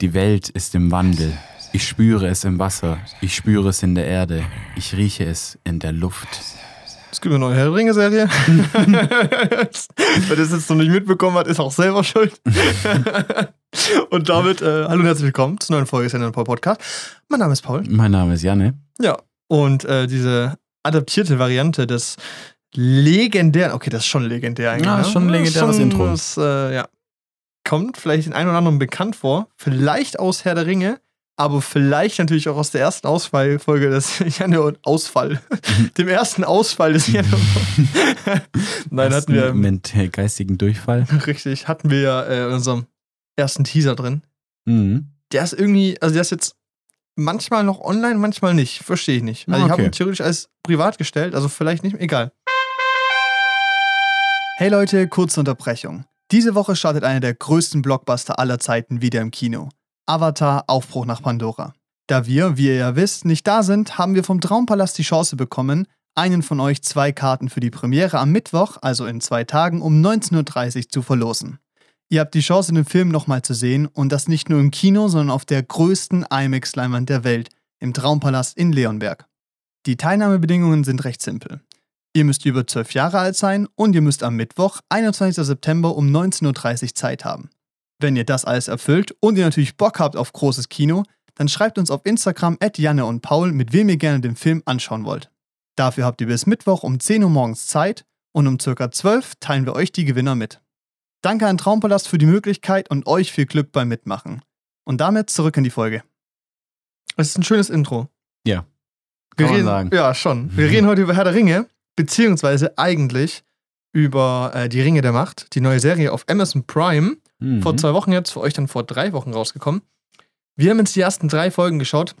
Die Welt ist im Wandel. Ich spüre es im Wasser. Ich spüre es in der Erde. Ich rieche es in der Luft. Es gibt eine neue Herr der Ringe-Serie. Wer das jetzt noch nicht mitbekommen hat, ist auch selber schuld. und damit, äh, hallo und herzlich willkommen zur neuen Folge des Paul Podcast. Mein Name ist Paul. Mein Name ist Janne. Ja, und äh, diese adaptierte Variante des legendären, okay, das ist schon legendär eigentlich. Ja, ne? ist schon ein legendäres Schon Intro. Das, äh, ja. Kommt vielleicht den einen oder anderen bekannt vor. Vielleicht aus Herr der Ringe, aber vielleicht natürlich auch aus der ersten Ausfallfolge des Janne und Ausfall. Dem ersten Ausfall des Janne und Nein, hatten wir. Mit äh, geistigen Durchfall. Richtig, hatten wir ja äh, in unserem ersten Teaser drin. Mhm. Der ist irgendwie, also der ist jetzt manchmal noch online, manchmal nicht. Verstehe ich nicht. Also ich habe Okay. ihn theoretisch als privat gestellt, also vielleicht nicht, egal. Hey Leute, kurze Unterbrechung. Diese Woche startet einer der größten Blockbuster aller Zeiten wieder im Kino. Avatar Aufbruch nach Pandora. Da wir, wie ihr ja wisst, nicht da sind, haben wir vom Traumpalast die Chance bekommen, einen von euch zwei Karten für die Premiere am Mittwoch, also in zwei Tagen, um 19.30 Uhr zu verlosen. Ihr habt die Chance, den Film nochmal zu sehen und das nicht nur im Kino, sondern auf der größten IMAX-Leinwand der Welt, im Traumpalast in Leonberg. Die Teilnahmebedingungen sind recht simpel. Ihr müsst über 12 Jahre alt sein und ihr müsst am Mittwoch, 21. September um 19.30 Uhr Zeit haben. Wenn ihr das alles erfüllt und ihr natürlich Bock habt auf großes Kino, dann schreibt uns auf Instagram at Janne und Paul, mit wem ihr gerne den Film anschauen wollt. Dafür habt ihr bis Mittwoch um 10 Uhr morgens Zeit und um circa 12 teilen wir euch die Gewinner mit. Danke an Traumpalast für die Möglichkeit und euch viel Glück beim Mitmachen. Und damit zurück in die Folge. Es ist ein schönes Intro. Ja. Wir Kann man reden, sagen. Ja, schon. Wir reden heute über Herr der Ringe, beziehungsweise eigentlich über äh, die Ringe der Macht, die neue Serie auf Amazon Prime. Mhm. Vor zwei Wochen jetzt, für euch dann vor drei Wochen rausgekommen. Wir haben jetzt die ersten drei Folgen geschaut.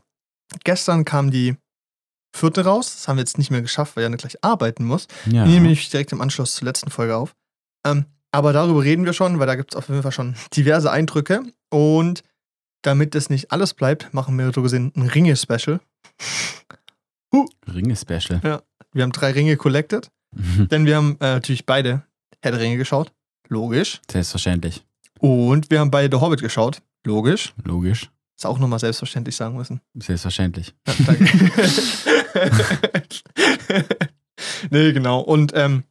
Gestern kam die vierte raus. Das haben wir jetzt nicht mehr geschafft, weil Janne gleich arbeiten muss. ja. Wir nehmen nämlich direkt im Anschluss zur letzten Folge auf. Ähm, aber darüber reden wir schon, weil da gibt es auf jeden Fall schon diverse Eindrücke. Und damit es nicht alles bleibt, machen wir so gesehen ein Ringe-Special. Ringe-Special. Wir haben drei Ringe collected, denn wir haben äh, natürlich beide Herr der Ringe geschaut. Logisch. Selbstverständlich. Und wir haben beide The Hobbit geschaut. Logisch. Logisch. Ist auch nochmal selbstverständlich sagen müssen. Selbstverständlich. Ja, danke. nee, genau. Und ähm,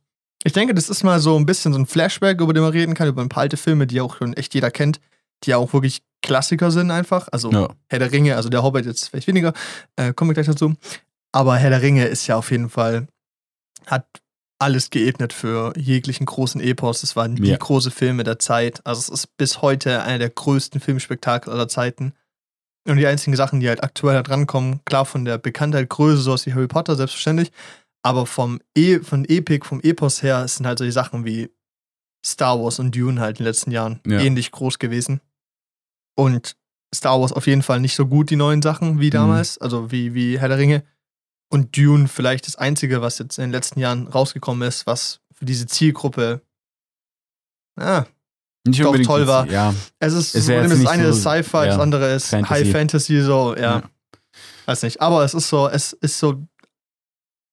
ich denke, das ist mal so ein bisschen so ein Flashback, über den man reden kann, über ein paar alte Filme, die auch schon echt jeder kennt, die ja auch wirklich Klassiker sind einfach. Also Ja. Herr der Ringe, also der Hobbit jetzt vielleicht weniger, äh, kommen wir gleich dazu. Aber Herr der Ringe ist ja auf jeden Fall, hat alles geebnet für jeglichen großen Epos. Es waren die Ja. große Filme der Zeit. Also es ist bis heute einer der größten Filmspektakel aller Zeiten. Und die einzigen Sachen, die halt aktuell da drankommen, klar von der Bekanntheit, Größe, sowas wie Harry Potter, selbstverständlich. Aber vom e von Epic, vom Epos her, sind halt solche Sachen wie Star Wars und Dune halt in den letzten Jahren Ja. ähnlich groß gewesen. Und Star Wars auf jeden Fall nicht so gut, die neuen Sachen, Mhm. wie damals, also wie, wie Herr der Ringe. Und Dune vielleicht das Einzige, was jetzt in den letzten Jahren rausgekommen ist, was für diese Zielgruppe ah, Nicht Doch, toll war. Ja. es ist, Es das eine so- ist Sci-Fi, das ja, andere ist Fantasy. High Fantasy, so, ja. Ja. Weiß nicht. Aber es ist so, es ist so,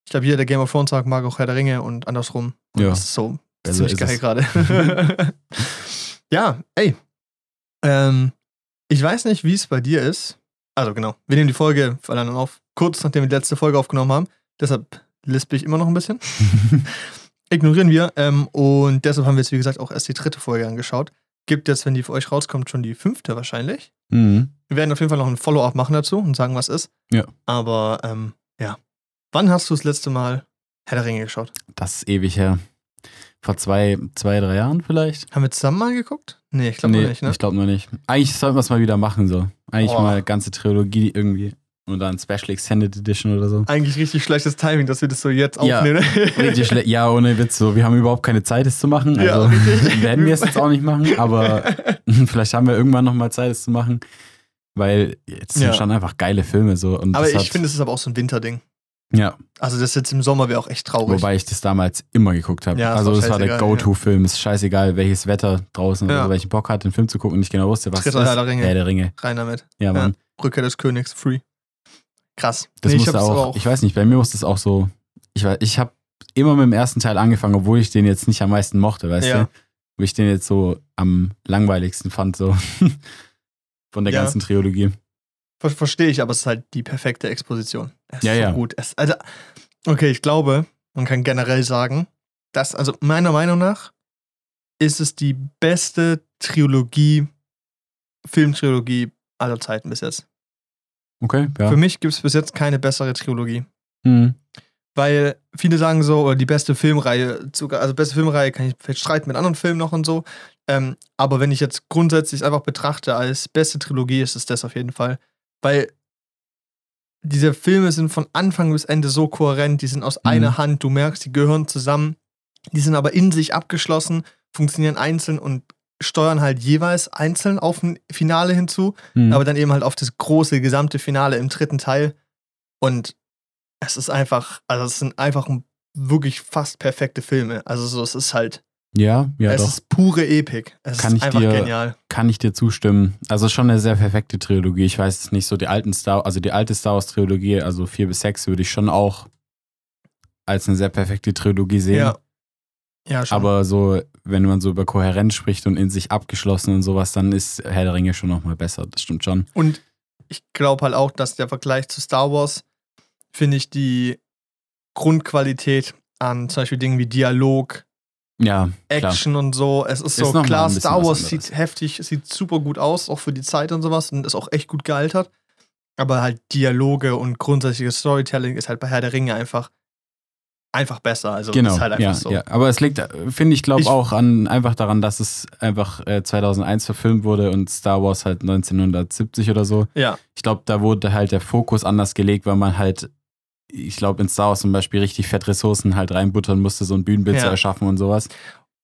ich glaube, jeder, der Game of Thrones sagt, mag auch Herr der Ringe und andersrum. Und Ja. Das ist so Also ziemlich geil gerade. ja, ey. Ähm, ich weiß nicht, wie es bei dir ist. Also genau, wir nehmen die Folge vor allem auf, kurz nachdem wir die letzte Folge aufgenommen haben. Deshalb lispel ich immer noch ein bisschen. Ignorieren wir. Ähm, und deshalb haben wir jetzt, wie gesagt, auch erst die dritte Folge angeschaut. Gibt jetzt, wenn die für euch rauskommt, schon die fünfte wahrscheinlich. Mhm. Wir werden auf jeden Fall noch ein Follow-up machen dazu und sagen, was ist. Ja. Aber ähm, ja. Wann hast du das letzte Mal Herr der Ringe geschaut? Das ist ewig her. Vor zwei, zwei, drei Jahren vielleicht? Haben wir zusammen mal geguckt? Nee, ich glaube nee, noch nicht, ne? ich glaube noch nicht. Eigentlich sollten wir es mal wieder machen, so. Eigentlich Boah. mal ganze Trilogie irgendwie. Und dann Special Extended Edition oder so. Eigentlich richtig schlechtes Timing, dass wir das so jetzt Ja. aufnehmen. Richtig schlecht. Ja, ohne Witz. So, wir haben überhaupt keine Zeit, es zu machen. Ja, Also richtig. werden wir es jetzt auch nicht machen, aber vielleicht haben wir irgendwann nochmal Zeit, es zu machen. Weil jetzt Ja. sind schon einfach geile Filme so. Aber ich finde, es ist aber auch so ein Winterding. Ja, Also das jetzt im Sommer wäre auch echt traurig. wobei ich das damals immer geguckt habe. Ja, ist also auch das war der Go-To-Film. Ist scheißegal, welches Wetter draußen Ja. oder welchen Bock hat, den Film zu gucken und nicht genau wusste, was Dritter es Herr ist. der Ringe. Herr der Ringe. Rein damit. Ja, Mann. Rückkehr des Königs, free. Krass. Das Nee, ich musste hab's auch, aber ich weiß nicht, bei mir musste es auch so, ich, weiß- ich habe immer mit dem ersten Teil angefangen, obwohl ich den jetzt nicht am meisten mochte, weißt Ja. du? Wo ich den jetzt so am langweiligsten fand, so. von der Ja. ganzen Trilogie. Ver Verstehe ich, aber es ist halt die perfekte Exposition. Es ist Ja, so ja. gut. Es, also, okay, ich glaube, man kann generell sagen, dass, also meiner Meinung nach, ist es die beste Trilogie, Filmtrilogie aller Zeiten bis jetzt. Okay, ja. Für mich gibt es bis jetzt keine bessere Trilogie. Mhm. Weil viele sagen so, oder die beste Filmreihe, also beste Filmreihe kann ich vielleicht streiten mit anderen Filmen noch und so. Ähm, aber wenn ich jetzt grundsätzlich es einfach betrachte als beste Trilogie, ist es das auf jeden Fall. Weil diese Filme sind von Anfang bis Ende so kohärent, die sind aus Mhm. einer Hand, du merkst, die gehören zusammen, die sind aber in sich abgeschlossen, funktionieren einzeln und steuern halt jeweils einzeln auf ein Finale hinzu Mhm. aber dann eben halt auf das große gesamte Finale im dritten Teil. Und es ist einfach, also es sind einfach wirklich fast perfekte Filme. Also so, es ist halt, ja, ja, es doch. ist pure Epik. Es Kann ist ich einfach dir- genial. Kann ich dir zustimmen. Also schon eine sehr perfekte Trilogie. Ich weiß es nicht so, die alten Star, also die alte Star Wars Trilogie, also 4 bis 6, würde ich schon auch als eine sehr perfekte Trilogie sehen. Ja. Ja, schon. Aber so, wenn man so über Kohärenz spricht und in sich abgeschlossen und sowas, dann ist Herr der Ringe schon nochmal besser. Das stimmt schon. Und ich glaube halt auch, dass der Vergleich zu Star Wars, finde ich, die Grundqualität an zum Beispiel Dingen wie Dialog, Ja, klar. Action und so. Es ist Ist so klar, Star Wars sieht heftig, sieht super gut aus, auch für die Zeit und sowas und ist auch echt gut gealtert. Aber halt Dialoge und grundsätzliches Storytelling ist halt bei Herr der Ringe einfach einfach besser. Also Genau, ist halt einfach ja, so. ja. Aber es liegt, äh, finde ich, glaube Ich- auch an, einfach daran, dass es einfach äh, 2001 verfilmt wurde und Star Wars halt 1970 oder so. Ja, Ich glaube, da wurde halt der Fokus anders gelegt, weil man halt, ich glaube, in Star Wars zum Beispiel richtig fett Ressourcen halt reinbuttern musste, so ein Bühnenbild Ja. zu erschaffen und sowas.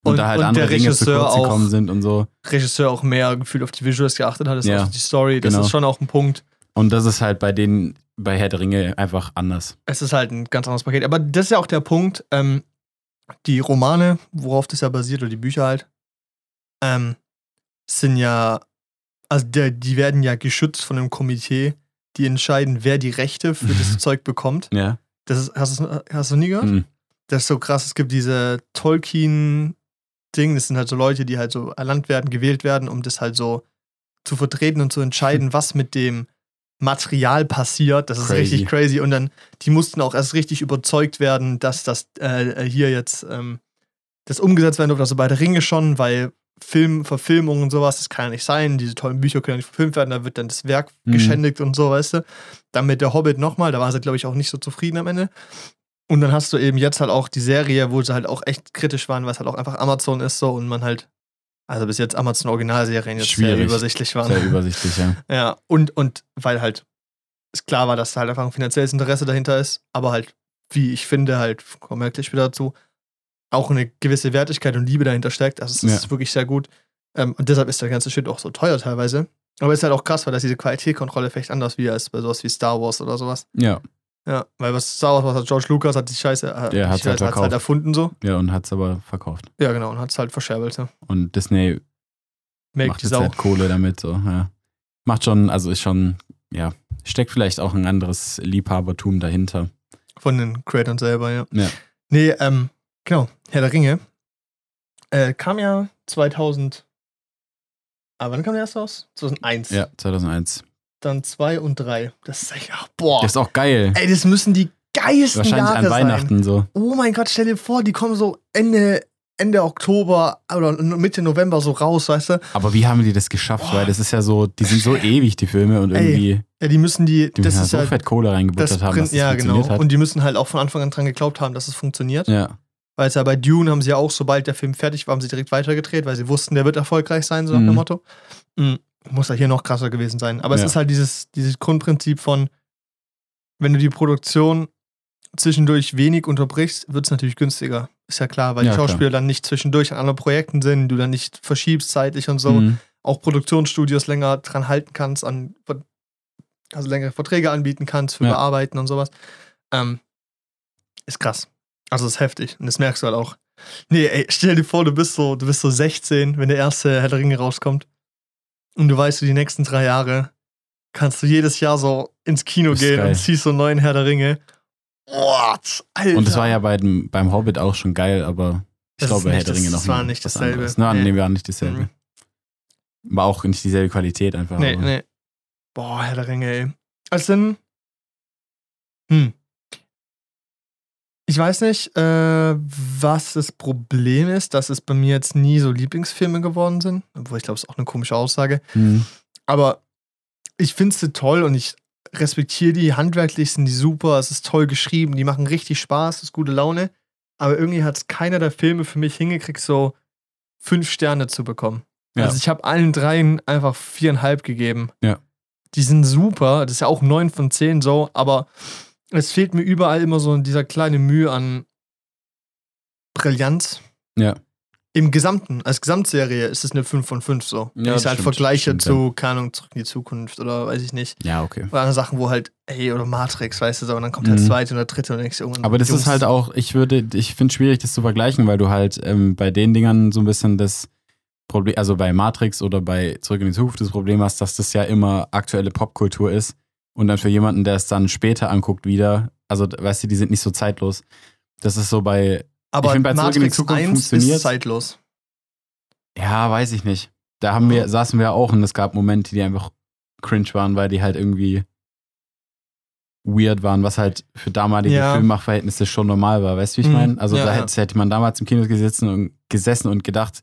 Und, Und- da halt und andere der Dinge zu kurz auch- gekommen sind und so. Regisseur auch mehr gefühlt auf die Visuals geachtet hat, ist Ja, auch die Story. Das genau. ist schon auch ein Punkt. Und das ist halt bei denen, bei Herr der Ringe einfach anders. Es ist halt ein ganz anderes Paket. Aber das ist ja auch der Punkt. Ähm, die Romane, worauf das ja basiert, oder die Bücher halt, ähm, sind ja, also der, die werden ja geschützt von einem Komitee, die entscheiden, wer die Rechte für das Zeug bekommt. Ja. Das ist, hast, hast du nie gehört? Mhm. Das ist so krass. Es gibt diese Tolkien-Ding, das sind halt so Leute, die halt so erlangt werden, gewählt werden, um das halt so zu vertreten und zu entscheiden, was mit dem Material passiert. Das ist Crazy. richtig crazy. Und dann, die mussten auch erst richtig überzeugt werden, dass das äh, hier jetzt ähm, das umgesetzt werden durfte. Also bei der Ringe schon, weil Film, Verfilmung und sowas, das kann ja nicht sein. Diese tollen Bücher können ja nicht verfilmt werden, da wird dann das Werk Mhm. geschändigt und so, weißt du. Dann mit der Hobbit nochmal, da waren sie, glaube ich, auch nicht so zufrieden am Ende. Und dann hast du eben jetzt halt auch die Serie, wo sie halt auch echt kritisch waren, weil es halt auch einfach Amazon ist so und man halt, also bis jetzt Amazon Originalserien jetzt sehr Schwierig. übersichtlich waren. Sehr übersichtlich, ja. Ja, und, und weil halt es klar war, dass da halt einfach ein finanzielles Interesse dahinter ist, aber halt, wie ich finde, halt, kommen wir gleich wieder dazu, auch eine gewisse Wertigkeit und Liebe dahinter steckt. Also es Ja. ist wirklich sehr gut. Ähm, und deshalb ist der ganze Shit auch so teuer teilweise. Aber es ist halt auch krass, weil das diese Qualitätskontrolle vielleicht anders wie als bei sowas wie Star Wars oder sowas. Ja, Ja, weil was Star Wars was hat George Lucas hat die Scheiße äh, Der hat's halt hat's halt erfunden so. ja, und hat es aber verkauft. Ja, genau, und hat es halt verscherbelt. Ja. Und Disney Make macht die jetzt Sau. halt Kohle damit, so, ja. Macht schon, also ist schon, ja, steckt vielleicht auch ein anderes Liebhabertum dahinter. Von den Creators selber, ja. Ja. Nee, ähm, genau, Herr der Ringe. Äh, kam ja 2000. Aber wann kam der erst raus? 2001. Ja, 2001. Dann 2 und 3. Das ist echt, ach, boah. Das ist auch geil. Ey, das müssen die geilsten Wahrscheinlich Jahre an Weihnachten so. sein. Oh mein Gott, stell dir vor, die kommen so Ende, Ende Oktober oder Mitte November so raus, weißt du? Aber wie haben die das geschafft? Boah. Weil das ist ja so, die sind so ewig, die Filme, und Ey, irgendwie, Ja, die müssen die, die das müssen ja ist so ja fett Kohle das reingebuttert haben, dass Print, es ja, genau. hat. Und die müssen halt auch von Anfang an dran geglaubt haben, dass es funktioniert. ja, Weil es ja bei Dune haben sie ja auch, sobald der Film fertig war, haben sie direkt weitergedreht, weil sie wussten, der wird erfolgreich sein, so nach Mhm. dem Motto. Mhm. Muss ja hier noch krasser gewesen sein. Aber es Ja. ist halt dieses, dieses Grundprinzip von, wenn du die Produktion zwischendurch wenig unterbrichst, wird es natürlich günstiger. Ist ja klar, weil Ja, die klar. Schauspieler dann nicht zwischendurch an anderen Projekten sind, du dann nicht verschiebst zeitlich und so. Mhm. Auch Produktionsstudios länger dran halten kannst, an, also längere Verträge anbieten kannst für Ja. Bearbeiten und sowas. Ähm, ist krass. Also ist heftig. Und das merkst du halt auch. Nee, ey, stell dir vor, du bist so, du bist so 16, wenn der erste Herr der Ringe rauskommt. Und du weißt, du die nächsten drei Jahre kannst du jedes Jahr so ins Kino gehen geil. und ziehst so einen neuen Herr der Ringe. What? Alter. Und das war ja bei dem, beim Hobbit auch schon geil, aber ich Das glaube, Herr nicht der Ringe das- noch das war nicht dasselbe. anderes. Nein, Nee. nee, war nicht dasselbe. Mhm. War auch nicht dieselbe Qualität einfach. Nee, aber- nee. Boah, Herr der Ringe, ey. Sind. Hm. Ich weiß nicht, äh, was das Problem ist, dass es bei mir jetzt nie so Lieblingsfilme geworden sind. Obwohl ich glaube, es ist auch eine komische Aussage. Mhm. Aber ich finde sie toll und ich respektiere die. Handwerklich sind die super, es ist toll geschrieben, die machen richtig Spaß, es ist gute Laune. Aber irgendwie hat es keiner der Filme für mich hingekriegt, so fünf Sterne zu bekommen. Ja. Also ich habe allen dreien einfach viereinhalb gegeben. Ja. Die sind super, das ist ja auch neun von zehn so, aber es fehlt mir überall immer so dieser kleine Mühe an Brillanz. Ja. Im Gesamten, als Gesamtserie ist es eine 5 von 5 so. Wenn Ja, ich es halt stimmt, vergleiche stimmt, zu, keine Ahnung, zurück in die Zukunft oder weiß ich nicht. ja, okay. Oder andere Sachen, wo halt, hey, oder Matrix, weißt du so, und dann kommt der Mhm. zweite oder dritte und denkst du irgendwann. Aber das Jungs, ist halt auch, ich würde, ich finde es schwierig, das zu vergleichen, weil du halt ähm, bei den Dingern so ein bisschen das Problem, also bei Matrix oder bei Zurück in die Zukunft das Problem hast, dass das ja immer aktuelle Popkultur ist und dann für jemanden, der es dann später anguckt wieder, also weißt du, die sind nicht so zeitlos. Das ist so bei, Aber ich find, bei Zurück in die Matrix Zukunft 1 funktioniert's. ist zeitlos. ja, weiß ich nicht. Da haben wir, saßen wir auch und es gab Momente, die einfach cringe waren, weil die halt irgendwie weird waren, was halt für damalige Ja. Filmmachverhältnisse schon normal war. Weißt du, wie ich Mhm. meine? Also Ja, da ja. hätte, hätte man damals im Kino gesessen und, gesessen und gedacht,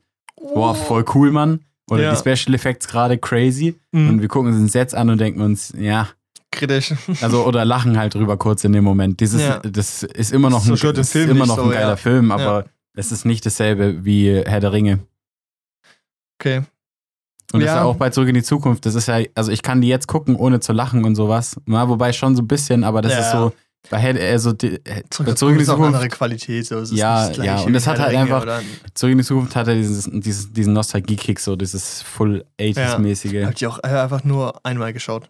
boah, voll cool, Mann. Oder die Special Effects gerade crazy. Mhm. Und wir gucken uns jetzt an und denken uns, ja, Kritisch. also oder lachen halt drüber kurz in dem Moment. Dieses, Ja. das ist immer noch So ein, das ist Film immer noch so, ein geiler ja. Film, aber es ist nicht dasselbe wie Herr der Ringe. Okay. Und das Ja. ist ja auch bei Zurück in die Zukunft. Das ist ja, also ich kann die jetzt gucken, ohne zu lachen und sowas. Na, wobei schon so ein bisschen, aber das Ja. ist so, also die, Zurück, Zurück in die ist auch eine andere Zukunft. Qualität. So. Ja, das ja, und es hat halt Ringe einfach- oder- Zurück in die Zukunft hat er dieses, dieses, diesen Nostalgie-Kick, so dieses Full 80s-mäßige. Hab ich auch äh, einfach nur einmal geschaut.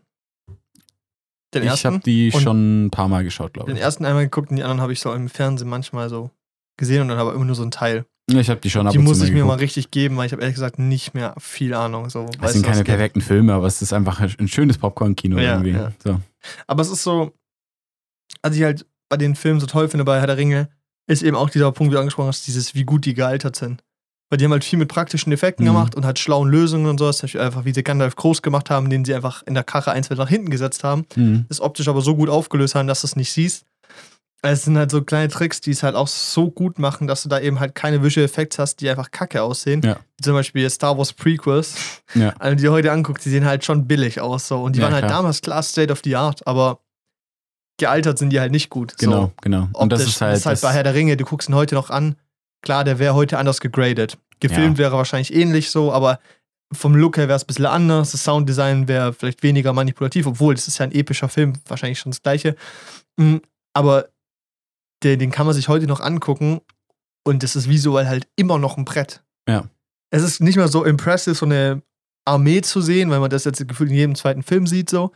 Den ich habe die schon ein paar Mal geschaut, glaube den ich. ersten einmal geguckt und die anderen habe ich so im Fernsehen manchmal so gesehen und dann aber immer nur so ein Teil. Ich habe die schon ab Die muss ich mir mal geguckt. richtig geben, weil ich habe ehrlich gesagt nicht mehr viel Ahnung. So, Das sind keine geht. perfekten Filme, aber es ist einfach ein schönes Popcorn-Kino Ja, irgendwie. ja. So. Aber es ist so, was ich halt bei den Filmen so toll finde bei Herr der Ringe, ist eben auch dieser Punkt, wie du angesprochen hast, dieses, wie gut die gealtert sind. Weil die haben halt viel mit praktischen Effekten Mhm. gemacht und halt schlauen Lösungen und sowas. Einfach, wie sie Gandalf groß gemacht haben, den sie einfach in der Karre eins nach hinten gesetzt haben. Mhm. Das optisch aber so gut aufgelöst haben, dass du es nicht siehst. Es sind halt so kleine Tricks, die es halt auch so gut machen, dass du da eben halt keine Visual Effects hast, die einfach kacke aussehen. Ja. Zum Beispiel Star Wars Prequels. Ja. Also die heute anguckst, die sehen halt schon billig aus. So. Und die Ja, waren halt klar. damals klar State of the Art, aber gealtert sind die halt nicht gut. Genau, So. genau. Und das Optisch. ist halt, das, bei Herr der Ringe, du guckst ihn heute noch an. Klar, der wäre heute anders gegradet. Gefilmt wäre wahrscheinlich ähnlich so, aber vom Look her wäre es ein bisschen anders. Das Sounddesign wäre vielleicht weniger manipulativ, obwohl das ist ja ein epischer Film, wahrscheinlich schon das gleiche. Mm, Aber den, den kann man sich heute noch angucken und das ist visuell halt immer noch ein Brett. Ja. Es ist nicht mehr so impressive, so eine Armee zu sehen, weil man das jetzt gefühlt in jedem zweiten Film sieht, so.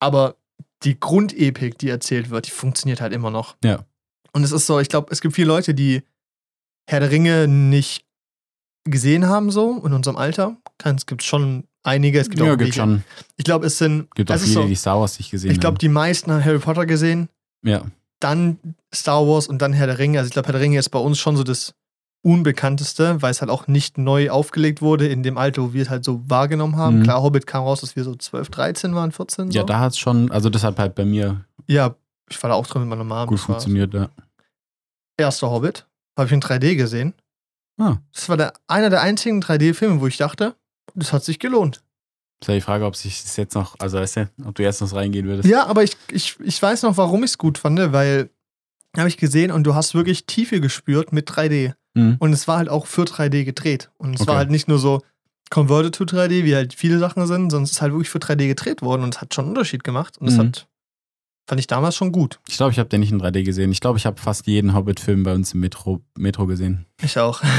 Aber die Grundepik, die erzählt wird, die funktioniert halt immer noch. Ja. Und es ist so, ich glaube, es gibt viele Leute, die Herr der Ringe nicht gesehen haben, so in unserem Alter. Es gibt schon einige, es gibt ja, auch gibt schon. Ich glaube, es sind, Gibt auch viele, so, die Star Wars nicht gesehen ich glaube, haben. die meisten haben Harry Potter gesehen, Ja, dann Star Wars und dann Herr der Ringe. Also ich glaube, Herr der Ringe ist bei uns schon so das Unbekannteste, weil es halt auch nicht neu aufgelegt wurde in dem Alter, wo wir es halt so wahrgenommen haben. Mhm. Klar, Hobbit kam raus, dass wir so 12, 13 waren, 14 so. ja da hat es schon, also das hat halt bei mir Ja, ich war da auch drin mit meiner Mom. gut funktioniert. Ja. Erster Hobbit, habe ich in 3D gesehen. Ah. Das war der, einer der einzigen 3D-Filme, wo ich dachte, das hat sich gelohnt. Ist ja die Frage, ob sich das jetzt noch, also weißt du, ob du jetzt noch reingehen würdest. Ja, aber ich, ich, ich weiß noch, warum ich es gut fand, weil habe ich gesehen und du hast wirklich Tiefe gespürt mit 3D. Mhm. Und es war halt auch für 3D gedreht. Und es Okay. war halt nicht nur so converted to 3D, wie halt viele Sachen sind, sondern es ist halt wirklich für 3D gedreht worden und es hat schon einen Unterschied gemacht. Und das Mhm. hat, fand ich damals schon gut. Ich glaube, ich habe den nicht in 3D gesehen. Ich glaube, ich habe fast jeden Hobbit-Film bei uns im Metro, Metro gesehen. Ich auch.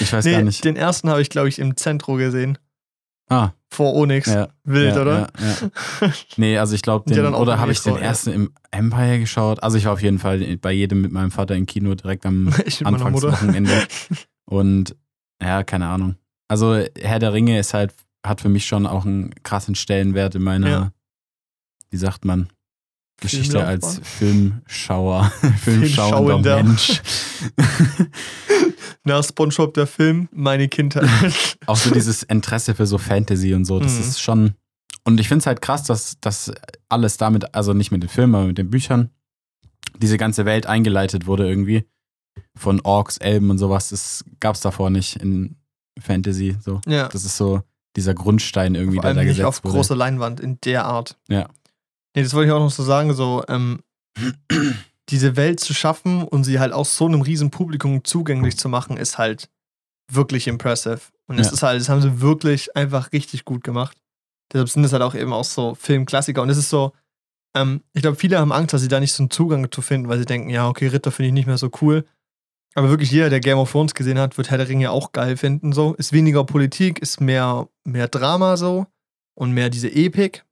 Ich weiß nee, gar nicht. den ersten habe ich, glaube ich, im Zentro gesehen. Ah, Vor Onyx. ja. Wild, ja, oder? Ja. Nee, also ich glaube, oder habe ich den ersten im Empire geschaut? Also ich war auf jeden Fall bei jedem mit meinem Vater im Kino direkt am. Anfangswochenende. Und ja, keine Ahnung. Also Herr der Ringe ist halt, hat für mich schon auch einen krassen Stellenwert in meiner. Wie sagt man, Geschichte als Filmschauer, filmschauender. Mensch. nach SpongeBob der Film, meine Kindheit. Auch so dieses Interesse für so Fantasy und so, das Mhm. ist schon. Und ich finde es halt krass, dass das alles damit, also nicht mit den Filmen, aber mit den Büchern, diese ganze Welt eingeleitet wurde irgendwie. Von Orks, Elben und sowas. Das gab es davor nicht in Fantasy. So. ja. Das ist so dieser Grundstein irgendwie, Vor der allem da nicht gesetzt auf wurde. großer Leinwand in der Art. Ja. Nee, das wollte ich auch noch so sagen, so, ähm, diese Welt zu schaffen und sie halt auch so einem riesen Publikum zugänglich zu machen, ist halt wirklich impressive. Und es Ja. ist halt, das haben sie wirklich einfach richtig gut gemacht. Deshalb sind es halt auch eben auch so Filmklassiker. Und es ist so, ähm, ich glaube, viele haben Angst, dass sie da nicht so einen Zugang zu finden, weil sie denken, ja, okay, Ritter finde ich nicht mehr so cool. Aber wirklich jeder, der Game of Thrones gesehen hat, wird Herr der Ringe auch geil finden. So. Ist weniger Politik, ist mehr, mehr Drama so und mehr diese Epik,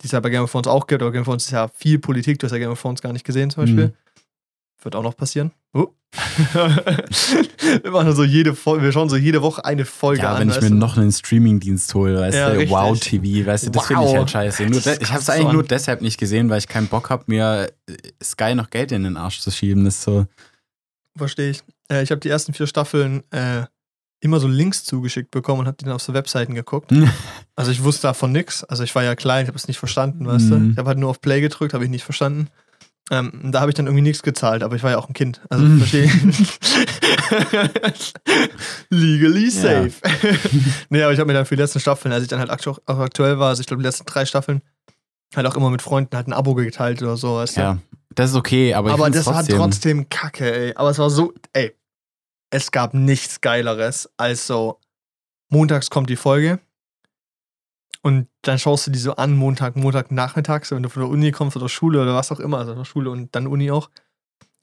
die es ja bei Game of Thrones auch gibt. Aber Game of Thrones ist ja viel Politik. Du hast ja Game of Thrones gar nicht gesehen zum Beispiel. Mhm. Wird auch noch passieren. Oh. wir machen so jede Folge, wir schauen so jede Woche eine Folge Ja, an. wenn ich mir du? noch einen Streaming-Dienst hole, weißt Ja, du, richtig. Wow TV, weißt du, das finde ich Wow. halt scheiße. Nur Das ich habe es eigentlich Mann. nur deshalb nicht gesehen, weil ich keinen Bock habe, mir äh, Sky noch Geld in den Arsch zu schieben. Das ist so. Verstehe ich. Äh, ich habe die ersten vier Staffeln äh, immer so Links zugeschickt bekommen und habe die dann auf so Webseiten geguckt. Also ich wusste davon nichts. Also ich war ja klein, ich habe es nicht verstanden, weißt Mhm. du. Ich habe halt nur auf Play gedrückt, habe ich nicht verstanden. Ähm, und da habe ich dann irgendwie nichts gezahlt, aber ich war ja auch ein Kind. Also Mhm. verstehe. Legally safe. nee, aber ich habe mir dann für die letzten Staffeln, als ich dann halt aktu auch aktuell war, also ich glaube die letzten drei Staffeln, halt auch immer mit Freunden halt ein Abo geteilt oder so, weißt du. Ja, das ist okay, aber, Aber ich das find's war trotzdem, trotzdem kacke, ey. Aber es war so, ey. Es gab nichts Geileres als so, montags kommt die Folge und dann schaust du die so an, Montag, Montag nachmittags, wenn du von der Uni kommst oder Schule oder was auch immer, also Schule und dann Uni auch.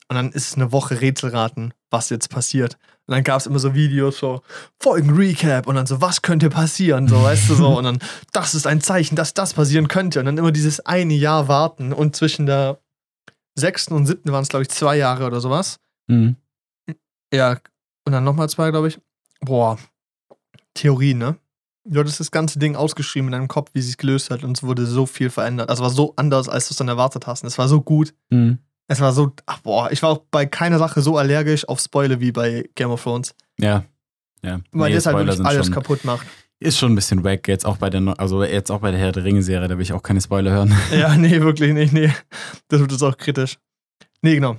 Und dann ist es eine Woche Rätselraten, was jetzt passiert. Und dann gab es immer so Videos, so Folgen-Recap und dann so, was könnte passieren, so, weißt du, so. Und dann, das ist ein Zeichen, dass das passieren könnte. Und dann immer dieses eine Jahr warten und zwischen der sechsten und siebten waren es, glaube ich, zwei Jahre oder sowas. Mhm. Ja, und dann nochmal zwei, glaube ich. Boah, Theorie, ne? Du hattest das ganze Ding ausgeschrieben in deinem Kopf, wie sich gelöst hat und es wurde so viel verändert. Also es war so anders, als du es dann erwartet hast. Und es war so gut. Mhm. Es war so, ach boah, ich war auch bei keiner Sache so allergisch auf Spoiler wie bei Game of Thrones. Ja. Ja. Weil Nee, das halt wirklich alles schon, kaputt macht. Ist schon ein bisschen wack, jetzt auch bei der, also jetzt auch bei der Herr der Ringe-Serie, da will ich auch keine Spoiler hören. ja, nee, wirklich nicht, nee. Das wird jetzt auch kritisch. Nee, genau.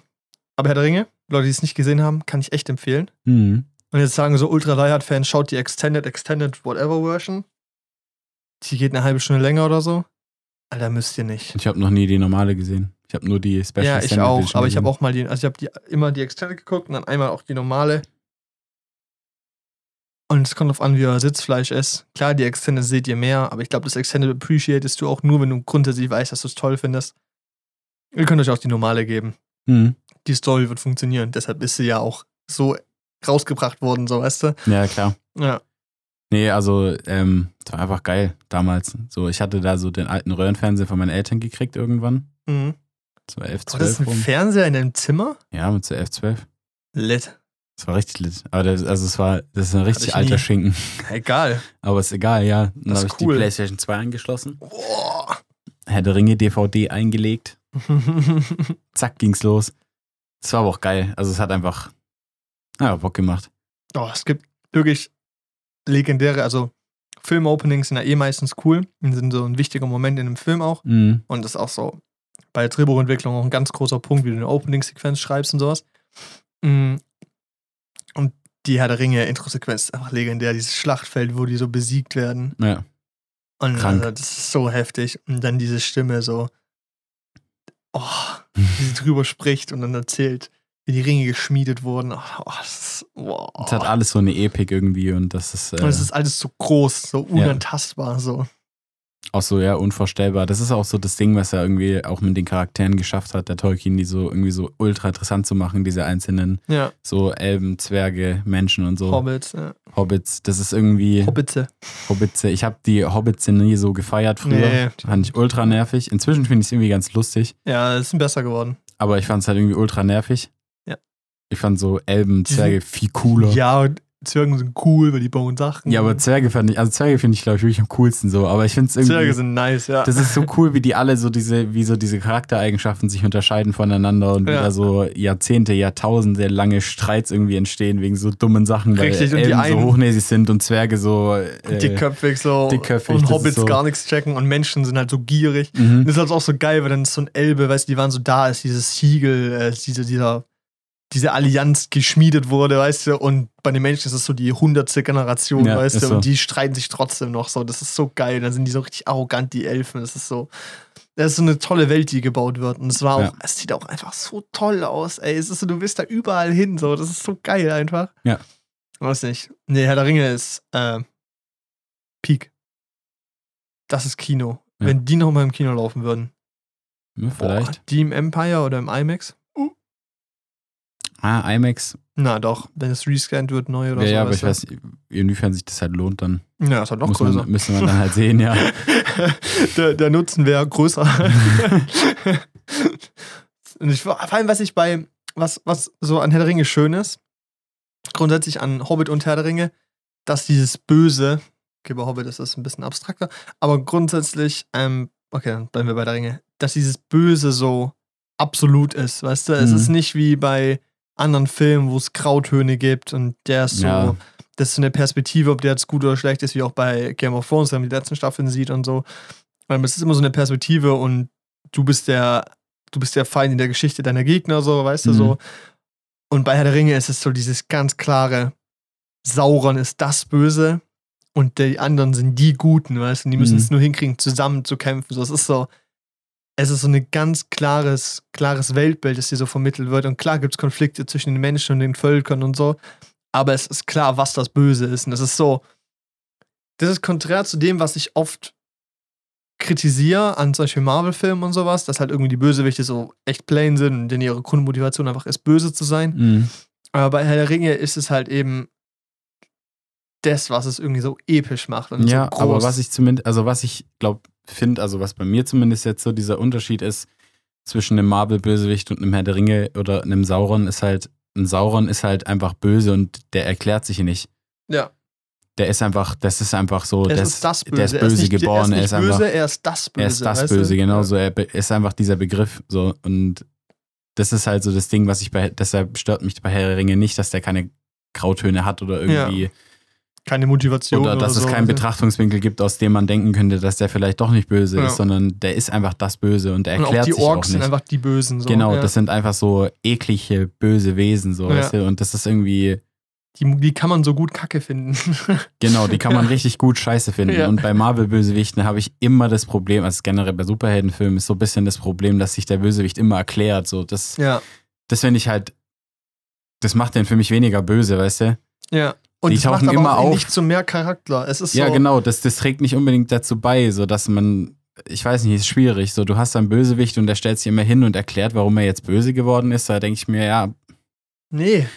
Aber Herr der Ringe, Leute, die es nicht gesehen haben, kann ich echt empfehlen. Mhm. Und jetzt sagen so Ultra Diehard-Fans, schaut die Extended, Extended, whatever Version. Die geht eine halbe Stunde länger oder so. Alter, müsst ihr nicht. Ich habe noch nie die normale gesehen. Ich habe nur die Special ja, ich Extended auch. Aber ich habe auch mal die, also ich habe die, immer die Extended geguckt und dann einmal auch die normale. Und es kommt drauf an, wie euer Sitzfleisch ist. Klar, die Extended seht ihr mehr, aber ich glaube, das Extended appreciatest du auch nur, wenn du grundsätzlich weißt, dass du es toll findest. Ihr könnt euch auch die normale geben. Mhm. Die Story wird funktionieren. Deshalb ist sie ja auch so rausgebracht worden, so weißt du. Ja, klar. Ja. Nee, also, ähm, das war einfach geil damals. So, ich hatte da so den alten Röhrenfernseher von meinen Eltern gekriegt irgendwann. Mhm. Das war 11, Oh, das ist 12 ein rum. Fernseher in deinem Zimmer? Ja, mit so 11, 12. Lit. Das war richtig lit. Aber das, also es war, das ist ein richtig ich alter nie. Schinken. Egal. Aber ist egal, ja. Dann Das habe ist ich die cool. Playstation 2 angeschlossen. Boah. Herr der Ringe DVD eingelegt. Zack, ging's los. Das war aber auch geil. Also es hat einfach, ja, Bock gemacht. oh, es gibt wirklich legendäre, also Film-Openings sind ja eh meistens cool und sind so ein wichtiger Moment in einem Film auch. Mhm. Und das ist auch so bei der Drehbuchentwicklung auch ein ganz großer Punkt, wie du eine Opening-Sequenz schreibst und sowas. Mm. Und die Herr der Ringe-Intro-Sequenz ist einfach legendär, dieses Schlachtfeld, wo die so besiegt werden. Ja. Und also, das ist so heftig. Und dann diese Stimme so, oh, wie sie drüber spricht und dann erzählt, wie die Ringe geschmiedet wurden. Oh, oh, das ist, wow. Es hat alles so eine Epik irgendwie und das ist, äh, Und es ist alles so groß, so unantastbar, so. Auch so, ja, unvorstellbar. Das ist auch so das Ding, was er irgendwie auch mit den Charakteren geschafft hat, der Tolkien, die so irgendwie so ultra interessant zu machen, diese einzelnen, Ja, so Elben, Zwerge, Menschen und so. Hobbits, ja. Hobbits, das ist irgendwie Hobbitze. Hobbitze. Ich habe die Hobbits nie so gefeiert früher. Nee. Fand ich ultra nervig. Inzwischen finde ich es irgendwie ganz lustig, Ja, es sind besser geworden. aber ich fand es halt irgendwie ultra nervig. Ja. Ich fand so Elben, Zwerge viel cooler. Ja, und Zwerge sind cool, weil die bauen Sachen. Ja, aber Zwerge fand ich, also Zwerge finde ich, glaube ich, wirklich am coolsten so. Aber ich finde es irgendwie. Zwerge sind nice, ja. Das ist so cool, wie die alle so diese, wie so diese Charaktereigenschaften sich unterscheiden voneinander und Ja. wieder so Jahrzehnte, Jahrtausende lange Streits irgendwie entstehen wegen so dummen Sachen, weil Richtig, und die Elben so hochnäsig sind und Zwerge so. Äh, dickköpfig so dickköpfig, und Hobbits ist so- gar nichts checken und Menschen sind halt so gierig. Mhm. Das ist halt auch so geil, weil dann ist so ein Elbe, weißt du, die waren so da, als dieses Siegel, äh, diese, dieser, diese Allianz geschmiedet wurde, weißt du, und bei den Menschen ist es so die hundertste Generation, Ja, weißt du, so. und die streiten sich trotzdem noch so. Das ist so geil. Dann sind die so richtig arrogant, die Elfen. Das ist so. Das ist so eine tolle Welt, die gebaut wird. Und es war auch, Ja. es sieht auch einfach so toll aus, ey. Es ist so, du bist da überall hin, so. Das ist so geil einfach. Ja. Weiß nicht. Nee, Herr der Ringe ist äh, Peak. Das ist Kino. Ja. Wenn die noch mal im Kino laufen würden. Ja, vielleicht. Boah, die im Empire oder im IMAX? Ah, IMAX. Na doch, wenn es rescanned wird, neu oder Ja, so. ja, aber ich weiß, inwiefern sich das halt lohnt, dann Ja, ist halt noch größer. man, müssen wir dann halt sehen, ja. der, der Nutzen wäre größer. Und ich, vor allem, was ich bei, was, was so an Herr der Ringe schön ist, grundsätzlich an Hobbit und Herr der Ringe, dass dieses Böse, okay, bei Hobbit ist das ein bisschen abstrakter, aber grundsätzlich, ähm, okay, dann bleiben wir bei der Ringe, dass dieses Böse so absolut ist, weißt du? Es Mhm. ist nicht wie bei anderen Filmen, wo es Grautöne gibt und der ist so, Ja. das ist so eine Perspektive, ob der jetzt gut oder schlecht ist, wie auch bei Game of Thrones, wenn man die letzten Staffeln sieht und so. Weil es ist immer so eine Perspektive und du bist der, du bist der Feind in der Geschichte deiner Gegner, so, weißt du, Mhm. so. Und bei Herr der Ringe ist es so dieses ganz klare, Sauron ist das Böse und die anderen sind die Guten, weißt du, und die müssen Mhm. es nur hinkriegen, zusammen zu kämpfen. So, es ist so, es ist so ein ganz klares, klares Weltbild, das dir so vermittelt wird. Und klar gibt es Konflikte zwischen den Menschen und den Völkern und so, aber es ist klar, was das Böse ist. Und das ist so, das ist konträr zu dem, was ich oft kritisiere an solchen Marvel-Filmen und sowas, dass halt irgendwie die Bösewichte so echt plain sind und denn ihre Grundmotivation einfach ist, böse zu sein. Mhm. Aber bei Herr der Ringe ist es halt eben das, was es irgendwie so episch macht. Ja, so aber was ich zumindest, also was ich glaube, finde, also was bei mir zumindest jetzt so dieser Unterschied ist zwischen einem Marvel-Bösewicht und einem Herr der Ringe oder einem Sauron, ist halt, ein Sauron ist halt einfach böse und der erklärt sich nicht. Ja. Der ist einfach, das ist einfach so, Er der ist das Böse. der ist er böse nicht, geboren, er er ist einfach, böse, er ist das Böse. er ist das Böse, du? genau Ja. so, er ist einfach dieser Begriff so und das ist halt so das Ding, was ich bei, deshalb stört mich bei Herr der Ringe nicht, dass der keine Grautöne hat oder irgendwie Keine Motivation. oder dass so, es keinen weißt du? Betrachtungswinkel gibt, aus dem man denken könnte, dass der vielleicht doch nicht böse Ja. ist, sondern der ist einfach das Böse und er Und auch erklärt die sich auch Orks sind nicht. einfach die Bösen. So. genau, ja. das sind einfach so eklige, böse Wesen, so, Ja. weißt du? Und das ist irgendwie, die, die kann man so gut Kacke finden. genau, die kann man richtig gut scheiße finden. Und bei Marvel-Bösewichten habe ich immer das Problem, also generell bei Superheldenfilmen ist so ein bisschen das Problem, dass sich der Bösewicht immer erklärt. So, das, das finde ich halt, das macht den für mich weniger böse, weißt du? Ja. Und Die das tauchen immer auf. nicht zu mehr Charakter. Es ist Ja, so, genau, das, das trägt nicht unbedingt dazu bei, so dass man, ich weiß nicht, ist schwierig. So, du hast einen Bösewicht und der stellt sich immer hin und erklärt, warum er jetzt böse geworden ist. Da denke ich mir, ja, Nee.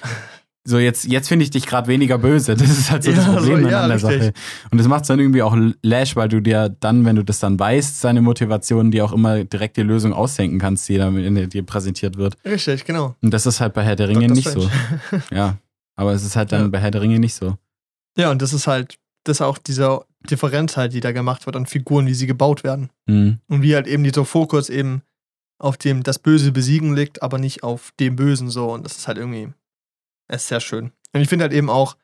so jetzt, jetzt finde ich dich gerade weniger böse. Das ist halt so das Ja, Problem so, ja, an der richtig. Sache. Und das macht es dann irgendwie auch lash, weil du dir dann, wenn du das dann weißt, seine Motivation, dir auch immer direkt die Lösung ausdenken kannst, die dir präsentiert wird. Richtig, genau. Und das ist halt bei Herr der Ringe nicht so. Strange. Ja. Aber es ist halt dann Ja. bei Herr der Ringe nicht so. Ja, und das ist halt, das ist auch diese Differenz halt, die da gemacht wird an Figuren, wie sie gebaut werden. Mhm. Und wie halt eben dieser Fokus eben auf dem das Böse besiegen liegt, aber nicht auf dem Bösen so. Und das ist halt irgendwie, es ist sehr schön. Und ich finde halt eben auch,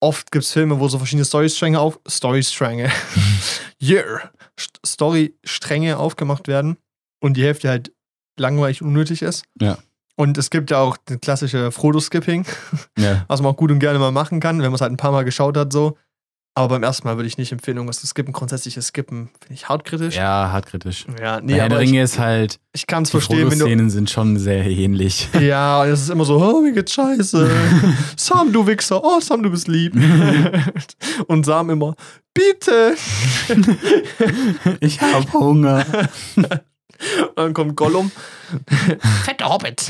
oft gibt es Filme, wo so verschiedene Storystränge auf, Storystränge, yeah, St- Storystränge aufgemacht werden und die Hälfte halt langweilig und unnötig ist. Ja. Und es gibt ja auch das klassische Frodo-Skipping, Ja. was man auch gut und gerne mal machen kann, wenn man es halt ein paar Mal geschaut hat, so. Aber beim ersten Mal würde ich nicht empfehlen, irgendwas zu skippen. Grundsätzliches Skippen finde ich hart kritisch. Ja, hart kritisch. Ja, Nee, nee, bei Herr aber der ich, Ringe ist halt, ich kann es die verstehen, du. Frodo-Szenen sind schon sehr ähnlich. Ja, und es ist immer so, oh, mir geht's scheiße. Sam, du Wichser. Oh, Sam, du bist lieb. und Sam immer, bitte. ich hab Hunger. Und dann kommt Gollum. Fetter Hobbit.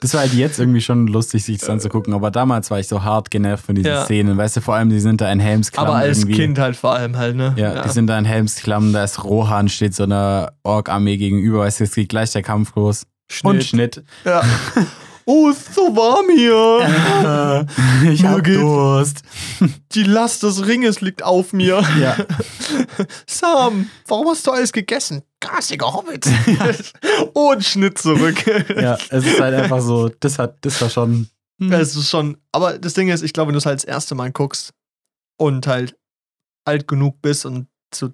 Das war halt jetzt irgendwie schon lustig, sich das anzugucken, aber damals war ich so hart genervt von diesen Ja. Szenen. Weißt du, vor allem, die sind da in Helmsklamm. Aber als irgendwie. Kind halt vor allem halt, ne? Ja, die sind da in Helmsklamm, da ist Rohan, steht so einer Ork-Armee gegenüber, weißt du, jetzt geht gleich der Kampf los. Und Schnitt. Schnitt. Ja. Oh, ist so warm hier. ich Mir hab geht's- Durst. Die Last des Ringes liegt auf mir. Ja. Sam, warum hast du alles gegessen? Garstiger Hobbit. Und Schnitt zurück. ja, es ist halt einfach so, das hat, das war schon. hm, Es ist schon, aber das Ding ist, ich glaube, wenn du es halt das erste Mal guckst und halt alt genug bist und zu,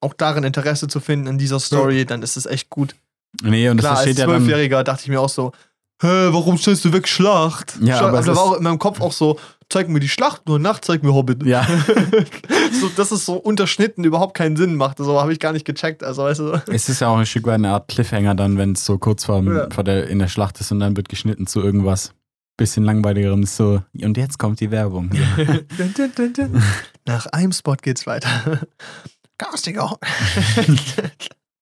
auch darin Interesse zu finden in dieser Story, dann ist es echt gut. Nee, und das Klar, als versteht ja. Zwölfjähriger dachte ich mir auch so, hä, warum stellst du weg Schlacht? Ja, Schlacht. aber da war ist- auch in meinem Kopf auch so, zeig mir die Schlacht, nur Nacht zeig mir Hobbit. Ja. so, dass es so unterschnitten überhaupt keinen Sinn macht. So habe ich gar nicht gecheckt. Also, weißt du. Es ist ja auch ein Stück weit eine Art Cliffhanger dann, wenn es so kurz vor, Ja. vor der, in der Schlacht ist und dann wird geschnitten zu irgendwas bisschen langweiligerem. Ist so, und jetzt kommt die Werbung. Nach einem Spot geht's weiter. Garstiger.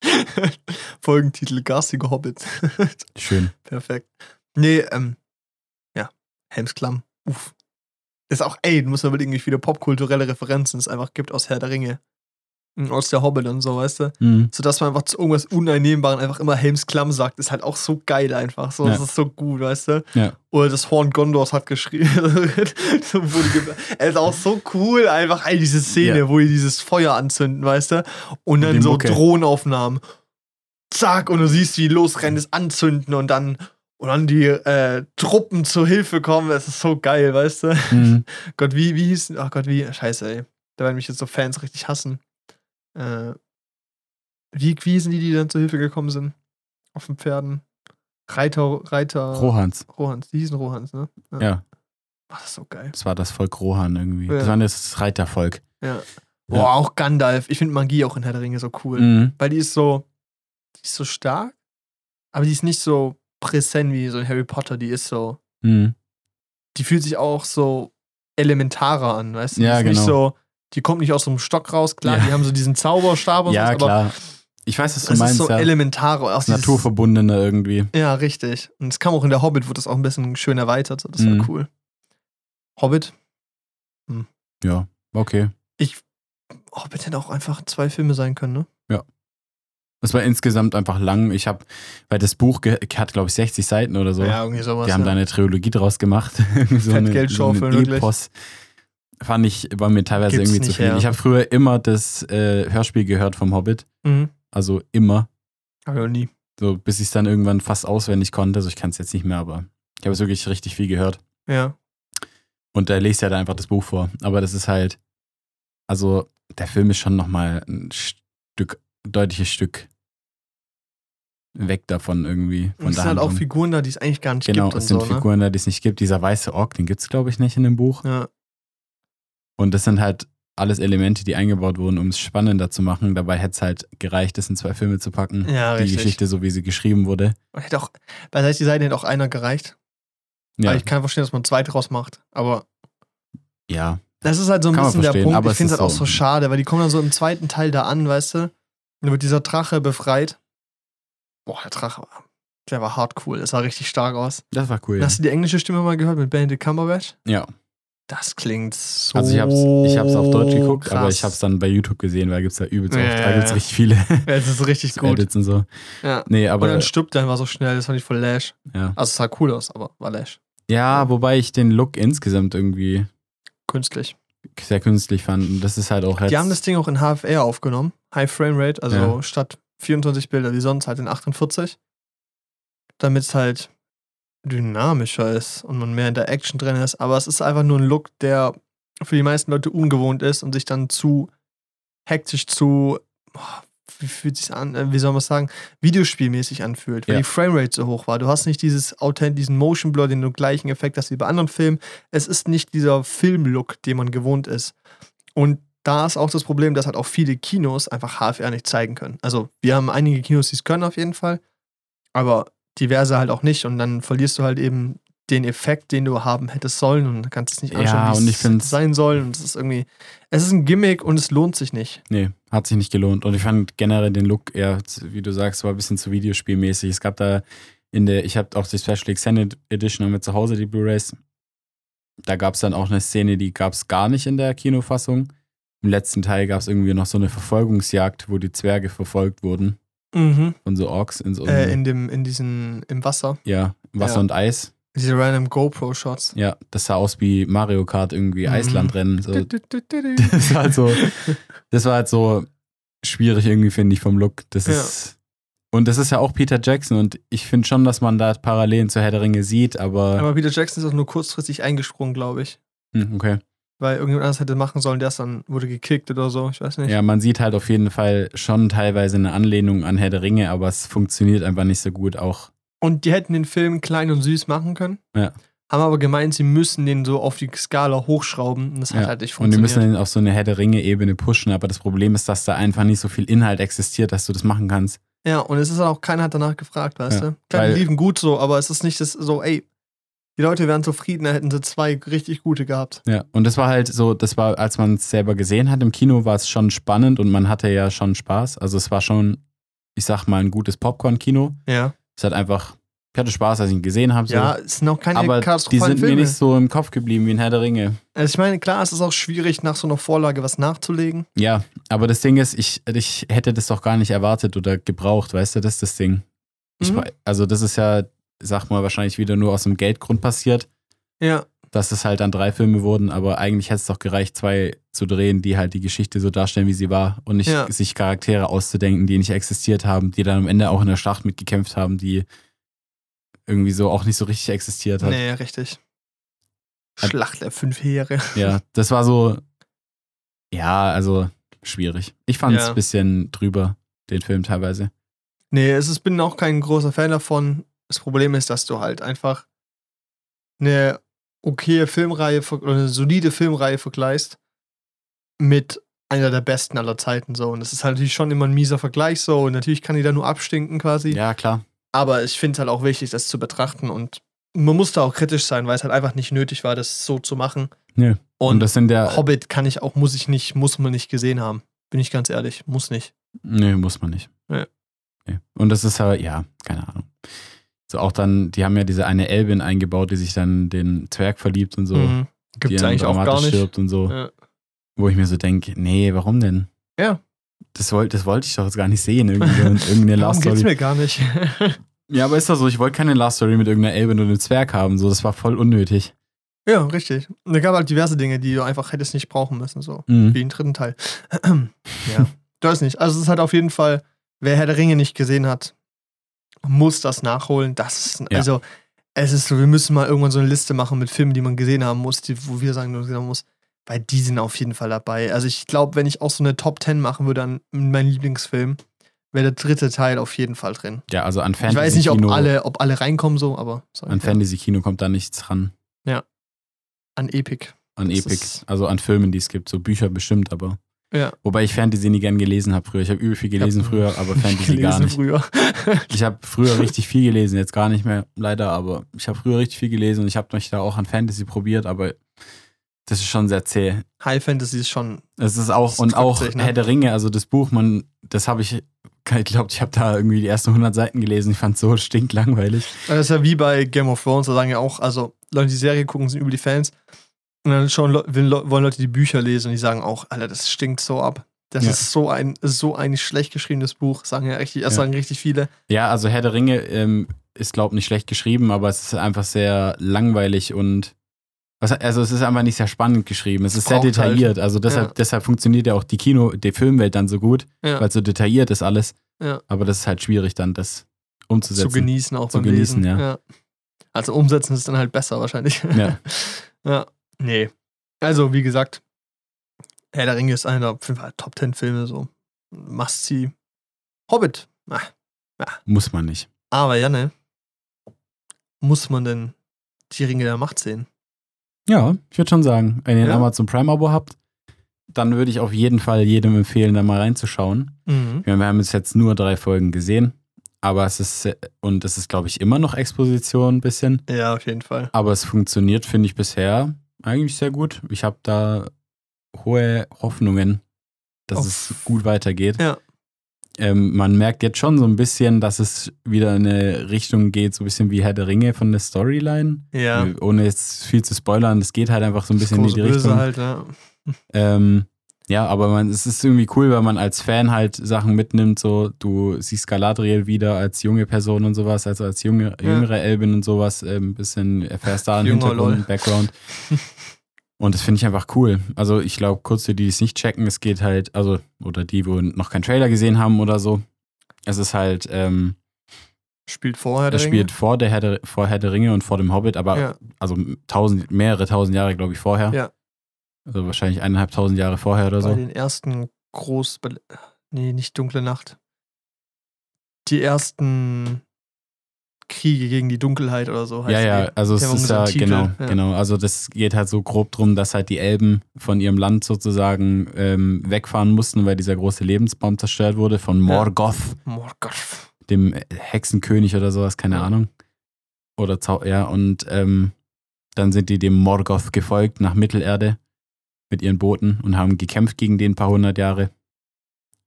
Folgentitel Garstiger Hobbit. Schön. Perfekt. Nee, ähm, ja, Helmsklamm. Uff. Ist auch, ey, du musst mal überlegen, wie viele popkulturelle Referenzen es einfach gibt aus Herr der Ringe. Und Aus der Hobbit und so, weißt du? Mhm. Sodass man einfach zu irgendwas Uneinnehmbaren einfach immer Helmsklamm sagt, ist halt auch so geil einfach. So, Ja. Das ist so gut, weißt du? Ja. Oder das Horn Gondors hat geschrieben. so Er ist auch so cool, einfach all diese Szene, Ja. wo die dieses Feuer anzünden, weißt du? Und dann so Mucke. Drohnenaufnahmen. Zack, und du siehst, wie die losrennen, es anzünden und dann, und dann die äh, Truppen zur Hilfe kommen. Das ist so geil, weißt du? Mhm. Gott, wie, wie hieß, ach Gott, wie, scheiße, ey. Da werden mich jetzt so Fans richtig hassen. Äh, wie, wie sind die, die dann zur Hilfe gekommen sind? Auf den Pferden. Reiter, Reiter. Rohans. Rohans, die hießen Rohans, ne? Ja, Ach, das ist so geil. das war das Volk Rohan irgendwie. Ja. Das war das Reitervolk. Ja. Ja. Boah, auch Gandalf. Ich finde Magie auch in Herr der Ringe so cool. Mhm. Weil die ist so, die ist so stark, aber die ist nicht so präsent wie so in Harry Potter. Die ist so, Mhm. die fühlt sich auch so elementarer an, weißt du? Ja, ist nicht genau. so, die kommt nicht aus so einem Stock raus, klar, Ja. die haben so diesen Zauberstab und Ja, so, aber klar. Ich weiß, was du es ist meinst. so ja. Das dieses- Naturverbundener irgendwie. Ja, richtig. Und es kam auch in der Hobbit, wurde das auch ein bisschen schön erweitert. So. Das war Mhm. cool. Hobbit? Ja, okay. Hobbit hätte auch einfach zwei Filme sein können, ne? Es war insgesamt einfach lang. Ich habe, weil das Buch hat, glaube ich, 60 Seiten oder so. irgendwie sowas. Die haben ja. da eine Trilogie draus gemacht. so Fett eine, Geld so schaufeln, einen wirklich. Epos. Fand ich, war mir teilweise Gibt's irgendwie zu nicht viel. her. Ich habe früher immer das äh, Hörspiel gehört vom Hobbit. Mhm. Also immer. Noch nie. So, bis ich es dann irgendwann fast auswendig konnte. Also ich kann es jetzt nicht mehr, aber ich habe es wirklich richtig viel gehört. Ja. Und da lest ja dann einfach das Buch vor. Aber das ist halt, also der Film ist schon nochmal ein Stück, deutliches Stück weg davon irgendwie. Und Von es der sind halt auch. Figuren da, die es eigentlich gar nicht Genau, gibt. Und es sind so, ne? Figuren da, die es nicht gibt. Dieser weiße Ork, den gibt es, glaube ich, nicht in dem Buch. Ja. Und das sind halt alles Elemente, die eingebaut wurden, um es spannender zu machen. Dabei hätte es halt gereicht, das in zwei Filme zu packen. ja, die richtig. Geschichte, so wie sie geschrieben wurde. Und hätte auch, bei Seite hätte auch einer gereicht. Ja, Aber ich kann verstehen, dass man zwei draus macht. Aber ja. das ist halt so ein Kann bisschen der Punkt. aber ich finde es halt auch so- schade, weil die kommen dann so im zweiten Teil da an, weißt du? Dann wird dieser Drache befreit. Boah, der Drache war, der war hart cool. Das sah richtig stark aus. Das war cool. Ja. Hast du die englische Stimme mal gehört mit Benedict Cumberbatch? ja. Das klingt so Also ich hab's, ich hab's auf Deutsch geguckt, aber krass. ich hab's dann bei YouTube gesehen, weil gibt's da übelst Ja, oft, da gibt's richtig viele Ja, das ist richtig gut. Edits und so. Ja. Nee, Und aber dann stirbt er einfach so schnell, das fand ich voll lash. ja. Also es sah cool aus, aber war lash. Ja, wobei ich den Look insgesamt irgendwie Künstlich. sehr künstlich fand. Und das ist halt auch. Die haben das Ding auch in HFR aufgenommen. High Frame Rate, also Ja. statt 24 Bilder wie sonst halt in 48. Damit es halt dynamischer ist und man mehr in der Action drin ist. Aber es ist einfach nur ein Look, der für die meisten Leute ungewohnt ist und sich dann zu hektisch, zu, wie fühlt sich an, äh, wie soll man es sagen, videospielmäßig anfühlt, weil Ja. die Framerate so hoch war. Du hast nicht dieses authent diesen Motion Blur, den du gleichen Effekt hast wie bei anderen Filmen. Es ist nicht dieser Filmlook, den man gewohnt ist. Und da ist auch das Problem, dass halt auch viele Kinos einfach HFR nicht zeigen können. Also wir haben einige Kinos, die es können auf jeden Fall, aber diverse halt auch nicht. Und dann verlierst du halt eben den Effekt, den du haben hättest sollen und kannst es nicht Ja, anschauen, und wie es sein soll. Und es ist irgendwie, es ist ein Gimmick und es lohnt sich nicht. Nee, hat sich nicht gelohnt. Und ich fand generell den Look eher, wie du sagst, war ein bisschen zu Videospielmäßig. Es gab da in der, ich habe auch die Special Extended Edition wir zu Hause, die Blu-Rays. Da gab es dann auch eine Szene, die gab es gar nicht in der Kinofassung. Im letzten Teil gab es irgendwie noch so eine Verfolgungsjagd, wo die Zwerge verfolgt wurden. Mhm. von so Orks in so Äh, in dem, in diesen, im Wasser. ja, Wasser Ja. und Eis. Diese random GoPro-Shots. Ja, das sah aus wie Mario Kart irgendwie, Mhm. Eislandrennen. So. Das war halt so, das war halt so schwierig irgendwie, finde ich, vom Look. Das Ja. ist, und das ist ja auch Peter Jackson und ich finde schon, dass man da Parallelen zu Herr der Ringe sieht, aber, Aber Peter Jackson ist auch nur kurzfristig eingesprungen, glaube ich. hm, okay. Weil irgendjemand anders hätte machen sollen, der ist dann wurde gekickt oder so. Ich weiß nicht. Ja, man sieht halt auf jeden Fall schon teilweise eine Anlehnung an Herr der Ringe, aber es funktioniert einfach nicht so gut auch. Und die hätten den Film klein und süß machen können. Ja. Haben aber gemeint, sie müssen den so auf die Skala hochschrauben. Und das hat Ja. halt nicht Und die müssen funktioniert. den auf so eine Herr der Ringe-Ebene pushen, aber das Problem ist, dass da einfach nicht so viel Inhalt existiert, dass du das machen kannst. ja, und es ist auch, keiner hat danach gefragt, weißt Ja, du? Klar, die liefen gut so, aber es ist nicht das so, ey, die Leute wären zufriedener, hätten sie zwei richtig gute gehabt. Ja, und das war halt so, das war, als man es selber gesehen hat im Kino, war es schon spannend und man hatte ja schon Spaß. Also es war schon, ich sag mal, ein gutes Popcorn-Kino. Ja. Es hat einfach, ich hatte Spaß, als ich ihn gesehen habe. So. Ja, es sind auch keine aber die sind mir Filme. nicht so im Kopf geblieben wie in Herr der Ringe. Also ich meine, klar, es ist auch schwierig, nach so einer Vorlage was nachzulegen. Ja, aber das Ding ist, ich, ich hätte das doch gar nicht erwartet oder gebraucht, weißt du, das ist das Ding. Ich, Mhm. Also das ist ja, sag mal, wahrscheinlich wieder nur aus dem Geldgrund passiert, Ja, dass es halt dann drei Filme wurden, aber eigentlich hätte es doch gereicht, zwei zu drehen, die halt die Geschichte so darstellen, wie sie war und nicht Ja. sich Charaktere auszudenken, die nicht existiert haben, die dann am Ende auch in der Schlacht mitgekämpft haben, die irgendwie so auch nicht so richtig existiert hat. nee, richtig. Schlacht der fünf Heere. Ja, das war so, ja, also schwierig. Ich fand es Ja. ein bisschen drüber, den Film teilweise. Nee, es ist, bin auch kein großer Fan davon. Das Problem ist, dass du halt einfach eine okaye Filmreihe oder eine solide Filmreihe vergleichst mit einer der besten aller Zeiten so. Und das ist halt natürlich schon immer ein mieser Vergleich so. Und natürlich kann die da nur abstinken quasi. Ja, klar. Aber ich finde es halt auch wichtig, das zu betrachten. Und man muss da auch kritisch sein, weil es halt einfach nicht nötig war, das so zu machen. Nö. Und, Und, das sind ja, Hobbit kann ich auch, muss ich nicht, muss man nicht gesehen haben. Bin ich ganz ehrlich, muss nicht. nö, muss man nicht. Nee. Und das ist aber, ja, keine Ahnung. So auch dann, die haben ja diese eine Elbin eingebaut, die sich dann den Zwerg verliebt und so. Mhm. Gibt die eigentlich auch gar nicht. stirbt und so. Ja. Wo ich mir so denke, nee, warum denn? Ja. Das wollte das wollte ich doch jetzt gar nicht sehen, irgendwie, und irgendeine Darum Last geht's Story. mir gar nicht. Ja, aber ist doch so, ich wollte keine Last Story mit irgendeiner Elbin oder einem Zwerg haben, so, das war voll unnötig. ja, richtig. Und da gab halt diverse Dinge, die du einfach hättest nicht brauchen müssen, so. Mhm. Wie im dritten Teil. ja. Du weißt nicht. Also es ist halt auf jeden Fall, wer Herr der Ringe nicht gesehen hat, muss das nachholen. Das ist, Ja. also, es ist so, wir müssen mal irgendwann so eine Liste machen mit Filmen, die man gesehen haben muss, die, wo wir sagen, man gesehen haben muss. Weil die sind auf jeden Fall dabei. Also ich glaube, wenn ich auch so eine Top 10 machen würde an meinen Lieblingsfilm, wäre der dritte Teil auf jeden Fall drin. Ja, also an ich weiß nicht, ob alle, ob alle reinkommen so, aber sorry, an ja. Fantasy-Kino kommt da nichts ran. an Epic. An Das Epic. Also an Filmen, die es gibt. So Bücher bestimmt, aber. Ja. Wobei ich Fantasy nie gern gelesen habe früher. Ich habe übel viel gelesen hab- früher, aber Fantasy gar nicht. früher. Ich habe früher richtig viel gelesen, jetzt gar nicht mehr, leider, aber ich habe früher richtig viel gelesen und ich habe mich da auch an Fantasy probiert, aber das ist schon sehr zäh. High Fantasy ist schon. Es ist auch, und auch sich, ne? Herr der Ringe, also das Buch, man, das habe ich, ich glaube, ich habe da irgendwie die ersten 100 Seiten gelesen, ich fand es so stinklangweilig. Das ist ja wie bei Game of Thrones, da sagen ja auch, also Leute, die Serie gucken, sind über die Fans. Und dann schauen, wollen Leute die Bücher lesen und die sagen auch, Alter, das stinkt so ab. Das Ja. ist so ein, so ein schlecht geschriebenes Buch, sagen ja richtig, das Ja. sagen richtig viele. Ja, also Herr der Ringe ähm, ist, glaube ich, nicht schlecht geschrieben, aber es ist einfach sehr langweilig und was, also es ist einfach nicht sehr spannend geschrieben. Es ist sehr halt. detailliert. Also deshalb, Ja. deshalb funktioniert ja auch die Kino, die Filmwelt dann so gut, weil so detailliert ist alles. Aber das ist halt schwierig dann, das umzusetzen. Zu genießen auch Zu beim genießen, Lesen. ja. Also umsetzen ist dann halt besser wahrscheinlich. Ja. ja. Nee. Also, wie gesagt, Herr der Ringe ist einer der auf jeden Fall Top 10 Filme, so. Must see. Hobbit. Ah. Muss man nicht. Aber ja, ne? Muss man denn die Ringe der Macht sehen? Ja, ich würde schon sagen, wenn ihr ein Ja. Amazon Prime-Abo habt, dann würde ich auf jeden Fall jedem empfehlen, da mal reinzuschauen. Mhm. Wir wir haben jetzt jetzt nur drei Folgen gesehen, aber es ist, und es ist, glaube ich, immer noch Exposition ein bisschen. Ja, auf jeden Fall. Aber es funktioniert, finde ich, bisher eigentlich sehr gut. Ich habe da hohe Hoffnungen, dass Auf- es gut weitergeht. Ja. Ähm, man merkt jetzt schon so ein bisschen, dass es wieder in eine Richtung geht, so ein bisschen wie Herr der Ringe von der Storyline. Ja. Ohne jetzt viel zu spoilern, das geht halt einfach so ein bisschen in die Böse Richtung. halt, ja. Ähm, Ja, aber man, es ist irgendwie cool, weil man als Fan halt Sachen mitnimmt. So, du siehst Galadriel wieder als junge Person und sowas, also als junge, Ja. jüngere Elbin und sowas. Ein ähm, bisschen erfährst da einen Hintergrund. Background. und das finde ich einfach cool. Also, ich glaube, kurz für die, die es nicht checken, es geht halt, also, oder die, wo noch keinen Trailer gesehen haben oder so. Es ist halt, ähm, Spielt vorher der spielt vor der, Herr der, vor Herr der Ringe und vor dem Hobbit, aber Ja. also tausend, mehrere tausend Jahre, glaube ich, vorher. Ja. Also wahrscheinlich eineinhalbtausend Jahre vorher oder Bei so. den ersten Groß... Nee, nicht Dunkle Nacht. Die ersten Kriege gegen die Dunkelheit oder so. Ja, ja, also es ist ja, genau, ja. genau. Also das geht halt so grob drum, dass halt die Elben von ihrem Land sozusagen ähm, wegfahren mussten, weil dieser große Lebensbaum zerstört wurde von Morgoth, Morgoth. dem Hexenkönig oder sowas, keine Ja. Ahnung. Oder Zau ja, und ähm, dann sind die dem Morgoth gefolgt nach Mittelerde mit ihren Booten und haben gekämpft gegen den paar hundert Jahre.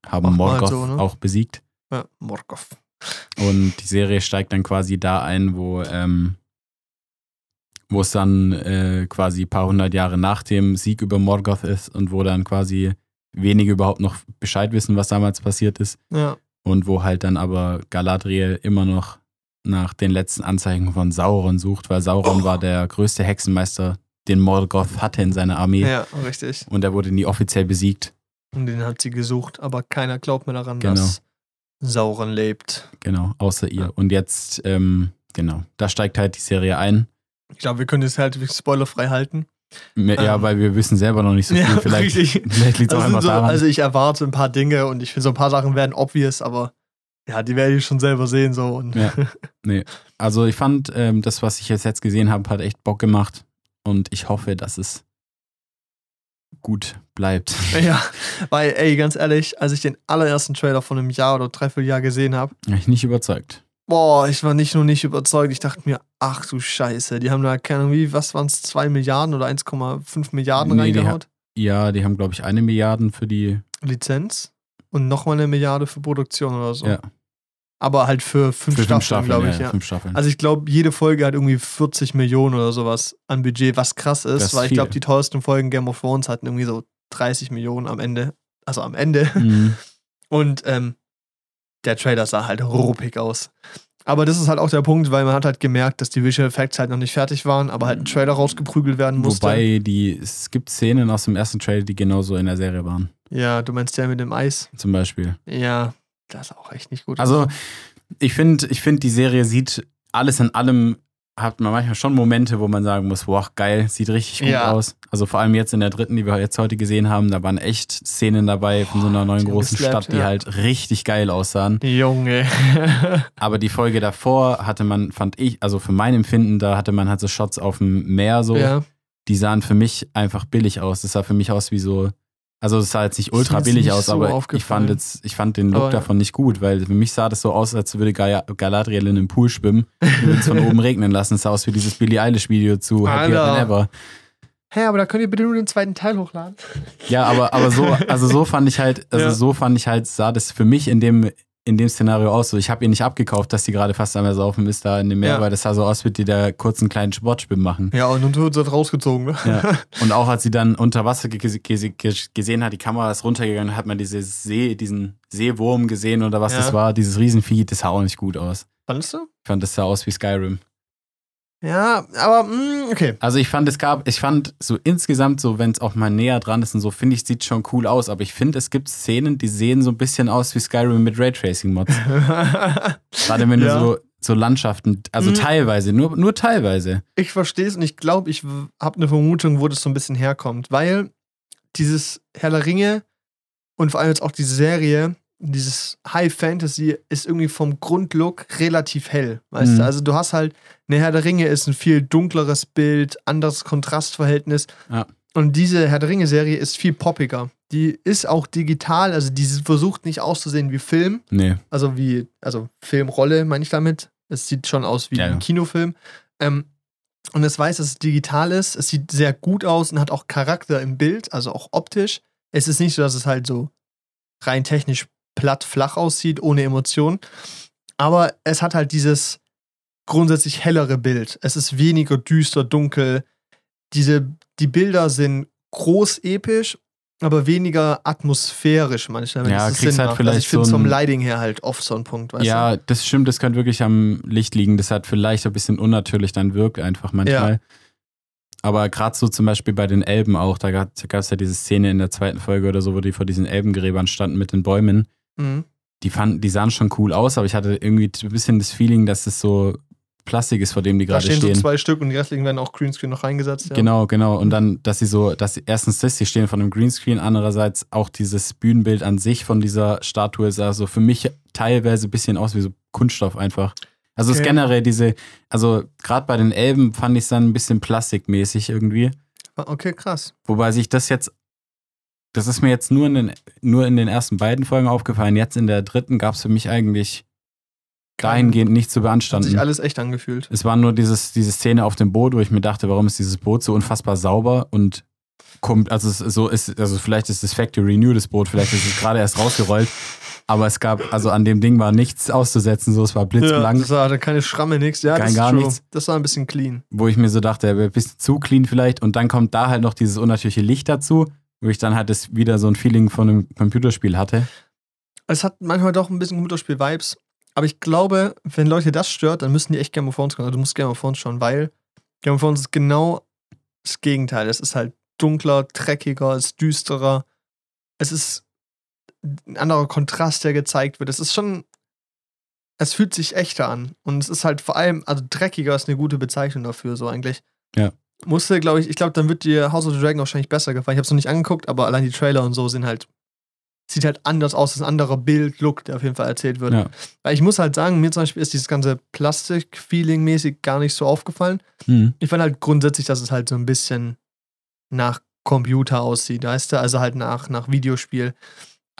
Haben Morgoth so, ne? auch besiegt. Ja, Morgoth. Und die Serie steigt dann quasi da ein, wo, ähm, wo es dann äh, quasi ein paar hundert Jahre nach dem Sieg über Morgoth ist und wo dann quasi wenige überhaupt noch Bescheid wissen, was damals passiert ist. Ja. Und wo halt dann aber Galadriel immer noch nach den letzten Anzeichen von Sauron sucht, weil Sauron Oh. war der größte Hexenmeister, den Morgoth hatte in seiner Armee. ja, richtig. Und er wurde nie offiziell besiegt. Und den hat sie gesucht, aber keiner glaubt mehr daran, Genau. dass Sauron lebt. Genau, außer ihr. Und jetzt, ähm, genau, da steigt halt die Serie ein. Ich glaube, wir können das halt spoilerfrei halten. Ja, Ähm, weil wir wissen selber noch nicht so viel. ja, vielleicht vielleicht liegt es auch Also, einfach so, daran. also ich erwarte ein paar Dinge und ich finde, so ein paar Sachen werden obvious, aber ja, die werde ich schon selber sehen. So. Und Ja. Also ich fand, ähm, das, was ich jetzt, jetzt gesehen habe, hat echt Bock gemacht. Und ich hoffe, dass es gut bleibt. ja, weil, ey, ganz ehrlich, als ich den allerersten Trailer von einem Jahr oder dreiviertel Jahr gesehen habe, Bin ich nicht überzeugt. boah, ich war nicht nur nicht überzeugt, ich dachte mir, ach du Scheiße, die haben da, keine Ahnung, wie, was waren es, 2 Milliarden oder 1,5 Milliarden Nee, die reingehaut? Ja, die haben, glaube ich, eine Milliarde für die. Lizenz und nochmal eine Milliarde für Produktion oder so. Ja, Aber halt für fünf für Staffeln, Staffeln. glaube ja, ich, ja. Fünf Staffeln. Also ich glaube, jede Folge hat irgendwie 40 Millionen oder sowas an Budget, was krass ist, ist weil ich glaube, die teuersten Folgen Game of Thrones hatten irgendwie so 30 Millionen am Ende. Also am Ende. Mhm. Und ähm, der Trailer sah halt ruppig aus. Aber das ist halt auch der Punkt, weil man hat halt gemerkt, dass die Visual Effects halt noch nicht fertig waren, aber halt ein Trailer rausgeprügelt werden musste. Wobei die, es gibt Szenen aus dem ersten Trailer, die genauso in der Serie waren. ja, du meinst der mit dem Eis? Zum Beispiel. Ja, das ist auch echt nicht gut. Also, ich finde, ich find, die Serie sieht alles in allem, hat man manchmal schon Momente, wo man sagen muss, wow, geil, sieht richtig gut Ja. aus. Also vor allem jetzt in der dritten, die wir jetzt heute gesehen haben, da waren echt Szenen dabei von so einer neuen großen geslappt, Stadt, die ja. halt richtig geil aussahen. Junge. Aber die Folge davor hatte man, fand ich, also für mein Empfinden, da hatte man halt so Shots auf dem Meer so, ja. die sahen für mich einfach billig aus. Das sah für mich aus wie so, also es sah jetzt nicht ultra billig nicht aus, so aber ich fand jetzt, ich fand den Look Aber davon nicht gut, weil für mich sah das so aus, als würde Gal Galadriel in einem Pool schwimmen und würde es von oben regnen lassen. Es sah aus wie dieses Billie Eilish Video zu Happier. Than Ever. Hä, aber da könnt ihr bitte nur den zweiten Teil hochladen. Ja, aber, aber so, also so fand ich halt, also Ja. so fand ich halt, sah das für mich in dem, in dem Szenario aus. So, ich habe ihr nicht abgekauft, dass sie gerade fast am Ersaufen ist da in dem Meer, Ja. weil das sah so aus, wie die da kurz einen kleinen Sportschwimmen machen. Ja, und dann wird sie halt rausgezogen, ne? Ja. Und auch als sie dann unter Wasser ge ge ge gesehen hat, die Kamera ist runtergegangen, hat man diese See, diesen Seewurm gesehen oder was Ja. das war, dieses Riesenvieh, das sah auch nicht gut aus. Fandest du? Ich fand, das sah aus wie Skyrim. Ja, aber, mh, okay. Also ich fand, es gab, ich fand so insgesamt so, wenn es auch mal näher dran ist und so, finde ich, sieht schon cool aus. Aber ich finde, es gibt Szenen, die sehen so ein bisschen aus wie Skyrim mit Raytracing-Mods. Gerade wenn Ja. du so, so Landschaften, also Mhm. teilweise, nur, nur teilweise. Ich verstehe es und ich glaube, ich habe eine Vermutung, wo das so ein bisschen herkommt. Weil dieses Herr der Ringe und vor allem jetzt auch diese Serie, dieses High Fantasy ist irgendwie vom Grundlook relativ hell. Weißt Mhm. du? Also du hast halt, eine Herr der Ringe ist ein viel dunkleres Bild, anderes Kontrastverhältnis. Ja. Und diese Herr der Ringe-Serie ist viel poppiger. Die ist auch digital, also die versucht nicht auszusehen wie Film, Nee. also wie, also Filmrolle meine ich damit. Es sieht schon aus wie Ja, ein ja. Kinofilm. Ähm, und es weiß, dass es digital ist. Es sieht sehr gut aus und hat auch Charakter im Bild, also auch optisch. Es ist nicht so, dass es halt so rein technisch platt, flach aussieht, ohne Emotion. Aber es hat halt dieses grundsätzlich hellere Bild. Es ist weniger düster, dunkel. Diese, die Bilder sind groß episch aber weniger atmosphärisch manchmal. Wenn Ja, das kriegst Sinn halt macht. vielleicht also ich finde so vom Lighting her halt oft so ein Punkt, weißt ja, das stimmt, das könnte wirklich am Licht liegen. Das hat vielleicht ein bisschen unnatürlich dann wirkt einfach manchmal. Aber gerade so zum Beispiel bei den Elben auch, da gab es ja diese Szene in der zweiten Folge oder so, wo die vor diesen Elbengräbern standen mit den Bäumen. Mhm. Die, fanden, die sahen schon cool aus, aber ich hatte irgendwie ein bisschen das Feeling, dass es so Plastik ist, vor dem die Da gerade stehen, stehen. so zwei Stück und die restlichen werden auch Greenscreen noch reingesetzt. Ja. Genau, genau. Und dann, dass sie so, dass sie erstens das, sie stehen von einem Greenscreen, andererseits auch dieses Bühnenbild an sich von dieser Statue sah so für mich teilweise ein bisschen aus wie so Kunststoff einfach. Also es ist Okay. generell diese, also gerade bei den Elben fand ich es dann ein bisschen plastikmäßig irgendwie. Okay, krass. Wobei sich das jetzt, das ist mir jetzt nur in den, nur in den ersten beiden Folgen aufgefallen. Jetzt in der dritten gab es für mich eigentlich dahingehend nicht zu Hat beanstanden. sich alles echt angefühlt. Es war nur dieses, diese Szene auf dem Boot, wo ich mir dachte, warum ist dieses Boot so unfassbar sauber und kommt, also so ist, also vielleicht ist das Factory New das Boot, vielleicht ist es gerade erst rausgerollt, aber es gab, also an dem Ding war nichts auszusetzen, so es war Ja, blitzblank, das war keine Schramme, nix. Ja, Kein gar true. nichts. Das war ein bisschen clean. wo ich mir so dachte, ein bisschen zu clean vielleicht und dann kommt da halt noch dieses unnatürliche Licht dazu, wo ich dann halt das wieder so ein Feeling von einem Computerspiel hatte. Es hat manchmal doch ein bisschen Computerspiel-Vibes. Aber ich glaube, wenn Leute das stört, dann müssen die echt Game of Thrones gucken. Also du musst Game of Thrones schauen, weil Game of Thrones ist genau das Gegenteil. Es ist halt dunkler, dreckiger, es ist düsterer. Es ist ein anderer Kontrast, der gezeigt wird. Es ist schon. Es fühlt sich echter an. Und es ist halt vor allem, also dreckiger ist eine gute Bezeichnung dafür, so eigentlich. Ja. Musste, glaube ich, ich glaube, dann wird dir House of the Dragon wahrscheinlich besser gefallen. Ich habe es noch nicht angeguckt, aber allein die Trailer und so sind halt. Sieht halt anders aus, das ist ein anderer Bild-Look, der auf jeden Fall erzählt wird. Ja. Weil ich muss halt sagen, mir zum Beispiel ist dieses ganze Plastik-Feeling-mäßig gar nicht so aufgefallen. Mhm. Ich fand halt grundsätzlich, dass es halt so ein bisschen nach Computer aussieht, weißt du? Also halt nach, nach Videospiel.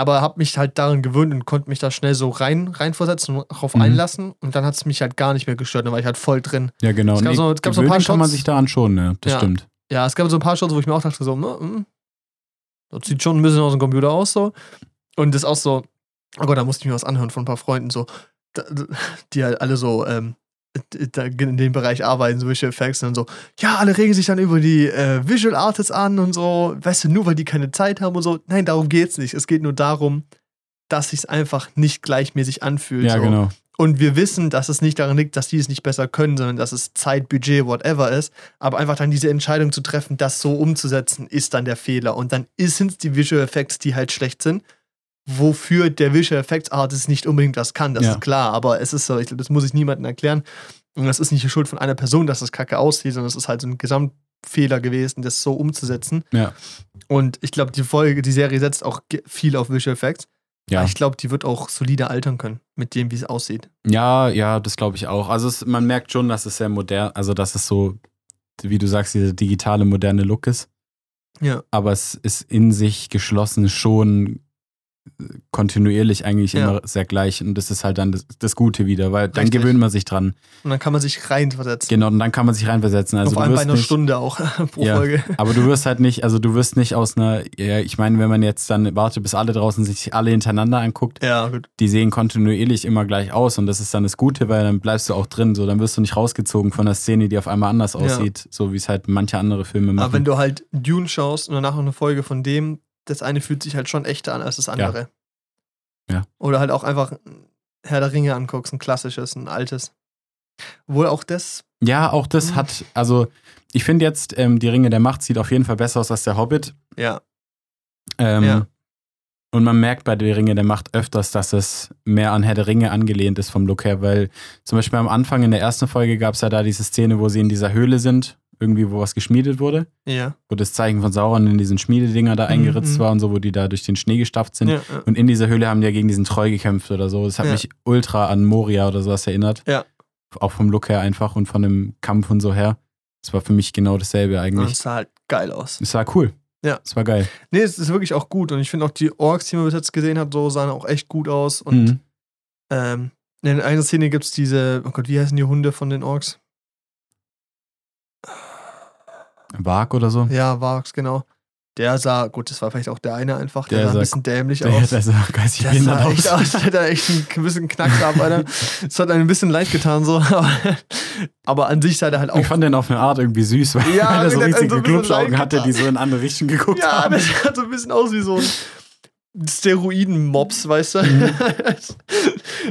Aber habe mich halt daran gewöhnt und konnte mich da schnell so rein reinversetzen und darauf Mhm. einlassen. Und dann hat es mich halt gar nicht mehr gestört. Dann war ich halt voll drin. Ja, genau. Es gab so- es gab so ein paar kann man Shots- sich daran schon, ne? Das Ja. stimmt. Ja, es gab so ein paar Shots, wo ich mir auch dachte, so, mm, das sieht schon ein bisschen aus dem Computer aus, so. Und das auch so, oh Gott, da musste ich mir was anhören von ein paar Freunden, so, da- da- die halt alle so, ähm, da in dem Bereich arbeiten, so Visual Effects, und dann so, ja, alle regen sich dann über die äh, Visual Artists an und so, weißt du, nur weil die keine Zeit haben und so. Nein, darum geht's nicht. Es geht nur darum, dass sich's einfach nicht gleichmäßig anfühlt. Ja, so. genau. Und wir wissen, dass es nicht daran liegt, dass die es nicht besser können, sondern dass es Zeit, Budget, whatever ist. Aber einfach dann diese Entscheidung zu treffen, das so umzusetzen, ist dann der Fehler. Und dann sind es die Visual Effects, die halt schlecht sind. Wofür der Visual Effects Artist nicht unbedingt was kann, das Ja. ist klar. Aber es ist so, ich glaube, das muss ich niemandem erklären. Und das ist nicht die Schuld von einer Person, dass das kacke aussieht, sondern es ist halt so ein Gesamtfehler gewesen, das so umzusetzen. Ja. Und ich glaube, die Folge, die Serie setzt auch viel auf Visual Effects. Ja. Ich glaube, die wird auch solide altern können, mit dem, wie es aussieht. Ja, ja, das glaube ich auch. Also es, man merkt schon, dass es sehr modern, also dass es so, wie du sagst, dieser digitale, moderne Look ist. Ja. Aber es ist in sich geschlossen schon kontinuierlich eigentlich Ja. immer sehr gleich. Und das ist halt dann das, das Gute wieder, weil dann Richtig. gewöhnt man sich dran. Und dann kann man sich reinversetzen. Genau, und dann kann man sich reinversetzen. Also allem bei einer nicht, Stunde auch pro Ja. Folge. Aber du wirst halt nicht, also du wirst nicht aus einer, ja, ich meine, wenn man jetzt dann wartet, bis alle draußen sich alle hintereinander anguckt, Ja, gut. die sehen kontinuierlich immer gleich aus und das ist dann das Gute, weil dann bleibst du auch drin, so dann wirst du nicht rausgezogen von der Szene, die auf einmal anders Ja. aussieht, so wie es halt manche andere Filme machen. Aber wenn du halt Dune schaust und danach noch eine Folge von dem, das eine fühlt sich halt schon echter an als das andere. Ja. Oder halt auch einfach Herr der Ringe anguckst, ein klassisches, ein altes. Obwohl auch das, ja, auch das Mhm. hat, also ich finde jetzt, ähm, die Ringe der Macht sieht auf jeden Fall besser aus als der Hobbit. ja, Ähm, Ja. Und man merkt bei der Ringe der Macht öfters, dass es mehr an Herr der Ringe angelehnt ist vom Look her, weil zum Beispiel am Anfang in der ersten Folge gab es ja da diese Szene, wo sie in dieser Höhle sind, irgendwie wo was geschmiedet wurde. ja. wo das Zeichen von Sauron in diesen Schmiededinger da eingeritzt Mhm. war und so, wo die da durch den Schnee gestapft sind. ja, ja. Und in dieser Höhle haben die ja gegen diesen Treu gekämpft oder so. Das hat Ja. mich ultra an Moria oder sowas erinnert. Ja. Auch vom Look her einfach und von dem Kampf und so her. Das war für mich genau dasselbe Und eigentlich. es sah halt geil aus. Es war cool. Ja. Es war geil. Nee, es ist wirklich auch gut. Und ich finde auch die Orks, die man bis jetzt gesehen hat, so sahen auch echt gut aus. Und Mhm. ähm, in einer Szene gibt es diese, oh Gott, wie heißen die Hunde von den Orks? Wag oder so. Ja, Wargs, genau. Der sah, gut, das war vielleicht auch der eine einfach, der, Der sah ein bisschen dämlich Der, aus. der sah geistig behindert sah echt aus. aus, der hat echt einen gewissen Knacks ab, Alter. Das hat einem ein bisschen leid getan, so. Aber, aber an sich sah der halt auch. Ich fand den auf eine Art irgendwie süß, weil, Ja, weil er so der so riesige ein bisschen Glubschaugen hatte, die so in andere Richtungen geguckt Ja, haben. das sah so ein bisschen aus wie so ein Steroiden-Mops, weißt du? Mhm.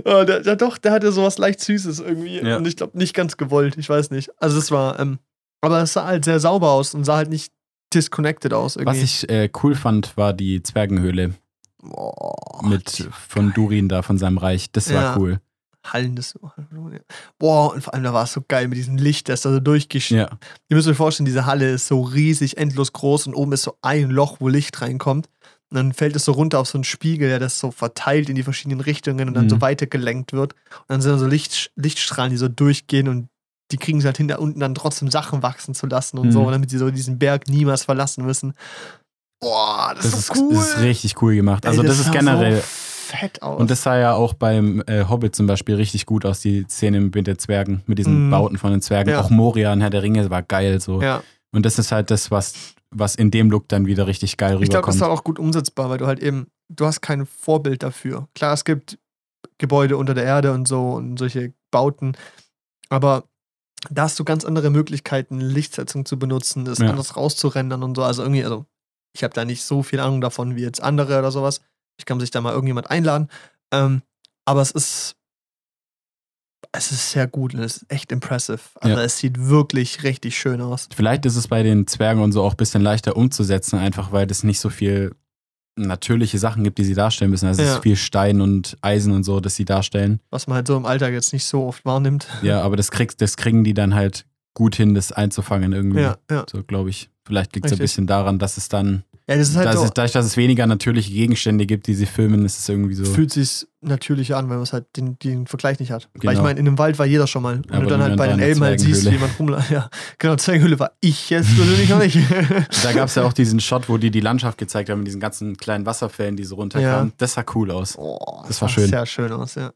Ja, der, der, doch, der hatte sowas leicht Süßes irgendwie. Ja. Und ich glaube, nicht ganz gewollt, ich weiß nicht. Also, es war, ähm, aber es sah halt sehr sauber aus und sah halt nicht disconnected aus irgendwie. Was ich äh, cool fand, war die Zwergenhöhle Boah, mit von Durin da, von seinem Reich. Das war Ja. cool. hallendes. Boah, und vor allem, da war es so geil mit diesem Licht, das da so durchgesch... Ja. Ihr müsst euch vorstellen, diese Halle ist so riesig, endlos groß und oben ist so ein Loch, wo Licht reinkommt. Und dann fällt es so runter auf so einen Spiegel, der das so verteilt in die verschiedenen Richtungen und dann Mhm. so weitergelenkt wird. Und dann sind da so Licht, Lichtstrahlen, die so durchgehen und die kriegen es halt hinter unten dann trotzdem Sachen wachsen zu lassen und Mhm. so, damit sie so diesen Berg niemals verlassen müssen. Boah, das, Das, ist ist, cool. das ist richtig cool gemacht. Ey, Also, das, ist sah generell. So fett aus. Und das sah ja auch beim äh, Hobbit zum Beispiel richtig gut aus, die Szene mit den Zwergen, mit diesen Mhm. Bauten von den Zwergen. Ja. Auch Moria und Herr der Ringe war geil so. ja. Und das ist halt das, was, was in dem Look dann wieder richtig geil Ich glaube, das rüberkommt. ist auch gut umsetzbar, weil du halt eben, du hast kein Vorbild dafür. Klar, es gibt Gebäude unter der Erde und so und solche Bauten, aber da hast du ganz andere Möglichkeiten, Lichtsetzung zu benutzen, das Ja. anders rauszurendern und so. Also irgendwie, also ich habe da nicht so viel Ahnung davon wie jetzt andere oder sowas. Ich kann sich da mal irgendjemand einladen. Ähm, aber es ist, es ist sehr gut und es ist echt impressive. Also Ja. es sieht wirklich richtig schön aus. Vielleicht ist es bei den Zwergen und so auch ein bisschen leichter umzusetzen, einfach weil es nicht so viel natürliche Sachen gibt, die sie darstellen müssen. Also es Ja. ist viel Stein und Eisen und so, das sie darstellen. Was man halt so im Alltag jetzt nicht so oft wahrnimmt. Ja, aber das, kriegst, das kriegen die dann halt gut hin, das einzufangen irgendwie. Ja, ja. So, glaube ich. Vielleicht liegt es ein bisschen daran, dass es dann, Ja, das ist halt dass so, es, dadurch, dass es weniger natürliche Gegenstände gibt, die sie filmen, ist es irgendwie so. fühlt sich natürlich an, weil man es halt den, den Vergleich nicht hat. Weil ich Genau. meine, in dem Wald war jeder schon mal. Und Aber du dann halt bei den Elben halt siehst, wie jemand rumläuft. Ja, genau, Zwergenhöhle war ich jetzt persönlich noch nicht. Da gab es ja auch diesen Shot, wo die die Landschaft gezeigt haben, mit diesen ganzen kleinen Wasserfällen, die so runterkamen. Ja. Das sah cool aus. Oh, Das war schön. sehr schön aus, ja.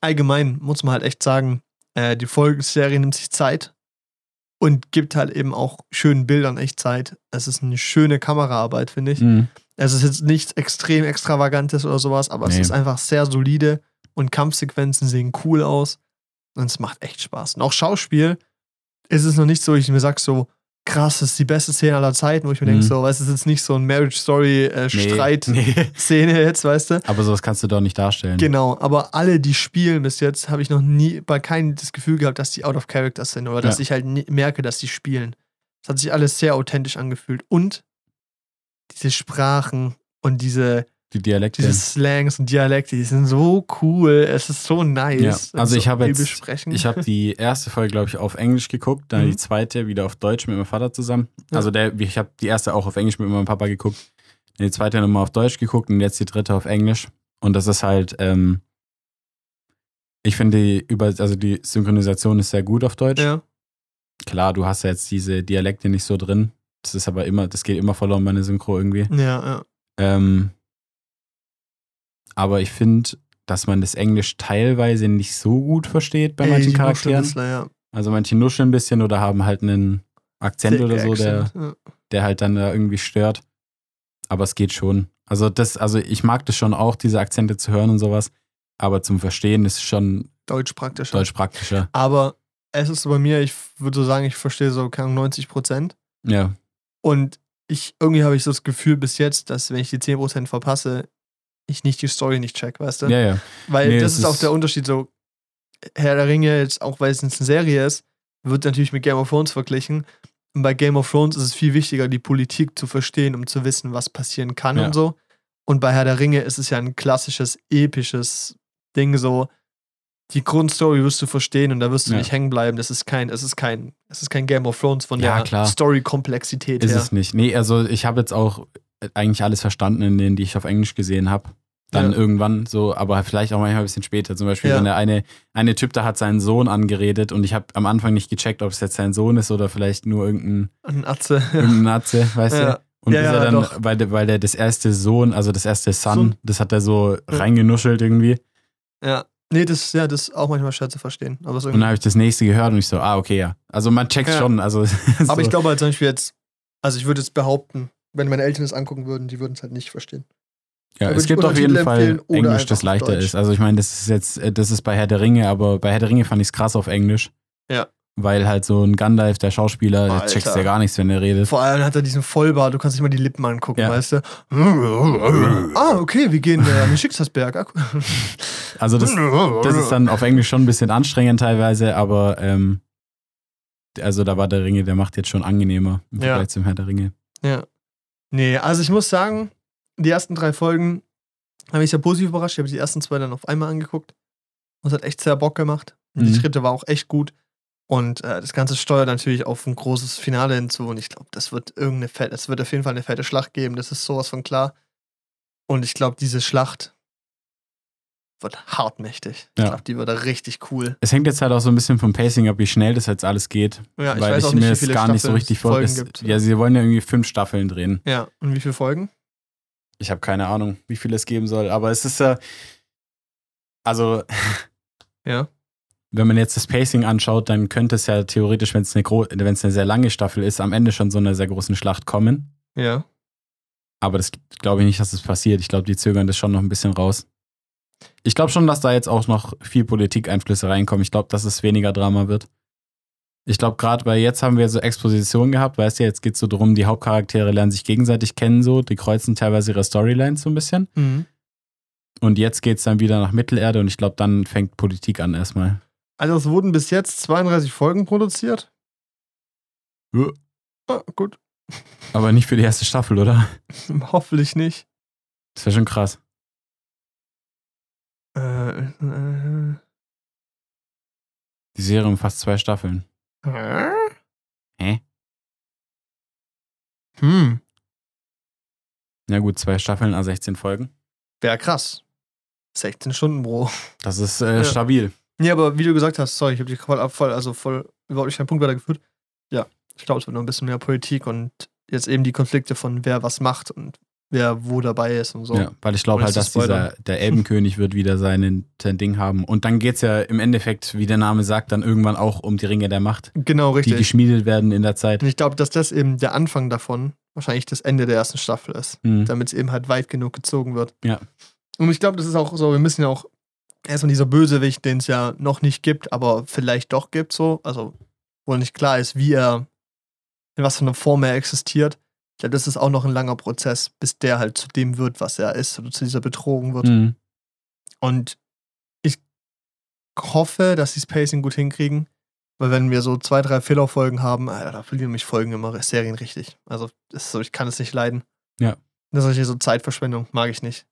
Allgemein muss man halt echt sagen, äh, die Folgenserie nimmt sich Zeit und gibt halt eben auch schönen Bildern echt Zeit. Es ist eine schöne Kameraarbeit, finde ich. Mhm. Es ist jetzt nichts extrem Extravagantes oder sowas, aber es Nee. ist einfach sehr solide und Kampfsequenzen sehen cool aus und es macht echt Spaß. Und auch Schauspiel ist es noch nicht so, ich mir sag so, krass, das ist die beste Szene aller Zeiten, wo ich mir Mhm. denke, so, weißt du, es ist jetzt nicht so ein Marriage Story äh, Nee. Streit Nee. Szene jetzt, weißt du? Aber sowas kannst du doch nicht darstellen. Genau, aber alle, die spielen bis jetzt, habe ich noch nie bei keinem das Gefühl gehabt, dass die out of character sind oder dass Ja. ich halt nie, merke, dass die spielen. Es hat sich alles sehr authentisch angefühlt und diese Sprachen und diese, Die Dialekte. diese Slangs und Dialekte, die sind so cool. Es ist so nice. Ja, also so ich habe jetzt-. Ich habe die erste Folge, glaube ich, auf Englisch geguckt, dann Mhm. die zweite wieder auf Deutsch mit meinem Vater zusammen. Ja. Also der, ich habe die erste auch auf Englisch mit meinem Papa geguckt, die zweite nochmal auf Deutsch geguckt und jetzt die dritte auf Englisch. Und das ist halt, ähm, ich finde die über, also die Synchronisation ist sehr gut auf Deutsch. ja. Klar, du hast ja jetzt diese Dialekte nicht so drin. Das ist aber immer, das geht immer verloren bei einer Synchro irgendwie. Ja, ja. Ähm, aber ich finde, dass man das Englisch teilweise nicht so gut versteht bei Ey, manchen nuscheln Charakteren. das, ja. Also manche nuscheln ein bisschen oder haben halt einen Akzent Thick oder so, der, ja. der halt dann da irgendwie stört. Aber es geht schon. Also das, also ich mag das schon auch, diese Akzente zu hören und sowas. Aber zum Verstehen ist schon Deutsch praktisch. Deutsch praktischer. Aber es ist bei mir, ich würde so sagen, ich verstehe so keine Ahnung, 90 Prozent. Ja. Und ich, irgendwie habe ich so das Gefühl bis jetzt, dass wenn ich die 10% verpasse, ich nicht die Story nicht check, weißt du? Ja, ja. Weil Nee, das es ist auch ist- der Unterschied. So, Herr der Ringe, jetzt auch weil es eine Serie ist, wird natürlich mit Game of Thrones verglichen. Und bei Game of Thrones ist es viel wichtiger, die Politik zu verstehen, um zu wissen, was passieren kann Ja. und so. Und bei Herr der Ringe ist es ja ein klassisches, episches Ding so. Die Grundstory wirst du verstehen und da wirst du Ja. nicht hängen bleiben. Das ist kein, es ist kein, es ist kein Game of Thrones von Ja, der. Story-Komplexität Ist her. es nicht. Nee, also ich habe jetzt auch eigentlich alles verstanden in denen, die ich auf Englisch gesehen habe. Dann Ja. irgendwann so, aber vielleicht auch manchmal ein bisschen später. Zum Beispiel, Ja. wenn der eine, eine Typ da hat seinen Sohn angeredet und ich habe am Anfang nicht gecheckt, ob es jetzt sein Sohn ist oder vielleicht nur irgendein, Ein Atze. irgendein Natze, weißt du? Und Ja, bis er dann, doch. weil, der- weil der das erste Sohn, also das erste Son, Son. das hat er so reingenuschelt irgendwie. Ja. Nee, das, ja, das ist auch manchmal schwer zu verstehen. Aber, Und dann habe ich das nächste gehört und ich so, ah, okay, ja. Also man checkt schon. Also, aber so. ich glaube halt zum Beispiel jetzt, also ich würde jetzt behaupten, wenn meine Eltern es angucken würden, die würden es halt nicht verstehen. Ja, es gibt auf jeden Fall Englisch, das leichter Deutsch. ist. Also ich meine, das ist jetzt, äh, das ist bei Herr der Ringe, aber bei Herr der Ringe fand ich es krass auf Englisch. Ja. Weil halt so ein Gandalf, der Schauspieler, der checkst ja gar nichts, wenn er redet. Vor allem hat er diesen Vollbart, du kannst nicht mal die Lippen angucken, Ja. weißt du? ah, okay, wir gehen äh, an den Schicksalsberg. Also das, das ist dann auf Englisch schon ein bisschen anstrengend teilweise, aber ähm, also da war der Ringe, der macht jetzt schon angenehmer im Ja. Vergleich zum Herr der Ringe. Ja. Nee, also ich muss sagen, die ersten drei Folgen habe ich sehr positiv überrascht. Ich habe die ersten zwei dann auf einmal angeguckt. Und es hat echt sehr Bock gemacht. Und die Mhm. dritte war auch echt gut. Und äh, das Ganze steuert natürlich auf ein großes Finale hinzu. Und ich glaube, das wird irgendeine fette, es wird auf jeden Fall eine fette Schlacht geben. Das ist sowas von klar. Und ich glaube, diese Schlacht wird hartmächtig. Ich Ja. glaube, die wird da richtig cool. Es hängt jetzt halt auch so ein bisschen vom Pacing ab, wie schnell das jetzt alles geht. Ja, ich weil weiß ich auch mir nicht, wie das viele gar nicht so richtig vor. Folgen Es, gibt. ja, sie wollen ja irgendwie fünf Staffeln drehen. Ja, und wie viele Folgen? Ich habe keine Ahnung, wie viel es geben soll, aber es ist ja. Also, Ja. wenn man jetzt das Pacing anschaut, dann könnte es ja theoretisch, wenn es eine, es eine sehr lange Staffel ist, am Ende schon so einer sehr großen Schlacht kommen. Ja. Aber das glaube ich nicht, dass das passiert. Ich glaube, die zögern das schon noch ein bisschen raus. Ich glaube schon, dass da jetzt auch noch viel Politikeinflüsse reinkommen. Ich glaube, dass es weniger Drama wird. Ich glaube, gerade weil jetzt haben wir so Exposition gehabt, weißt du, jetzt geht es so darum, die Hauptcharaktere lernen sich gegenseitig kennen, so, die kreuzen teilweise ihre Storylines so ein bisschen. Mhm. Und jetzt geht es dann wieder nach Mittelerde und ich glaube, dann fängt Politik an erstmal. Also es wurden bis jetzt 32 Folgen produziert. Ja. Ah, gut. Aber nicht für die erste Staffel, oder? Hoffentlich nicht. Das wäre schon krass. Äh, äh, Die Serie umfasst zwei Staffeln. äh? Hä? Hm. Na gut, zwei Staffeln, also 16 Folgen. Wäre krass. 16 Stunden, Bro. Das ist äh, Ja. stabil. Nee, aber wie du gesagt hast, sorry, ich habe dich voll, ab- voll, also voll überhaupt nicht keinen Punkt weitergeführt. Ja, ich glaube, es wird noch ein bisschen mehr Politik und jetzt eben die Konflikte von wer was macht und wer wo dabei ist und so. Ja, weil ich glaube halt, dass dieser, der Elbenkönig wird wieder seinen, sein Ding haben. Und dann geht es ja im Endeffekt, wie der Name sagt, dann irgendwann auch um die Ringe der Macht, Genau, die richtig. geschmiedet werden in der Zeit. Und ich glaube, dass das eben der Anfang davon wahrscheinlich das Ende der ersten Staffel ist. Mhm. damit es eben halt weit genug gezogen wird. Ja. Und ich glaube, das ist auch so, wir müssen ja auch erstmal dieser Bösewicht, den es ja noch nicht gibt, aber vielleicht doch gibt, so, also wo nicht klar ist, wie er, in was für einer Form er existiert. Ich glaube, das ist auch noch ein langer Prozess, bis der halt zu dem wird, was er ist, oder zu dieser Betrogen wird. Mhm. Und ich hoffe, dass sie das Pacing gut hinkriegen, weil wenn wir so zwei, drei Fehlerfolgen haben, Alter, da verlieren mich Folgen immer Serien richtig. Also so, ich kann es nicht leiden. Ja. Das ist solche so Zeitverschwendung, mag ich nicht.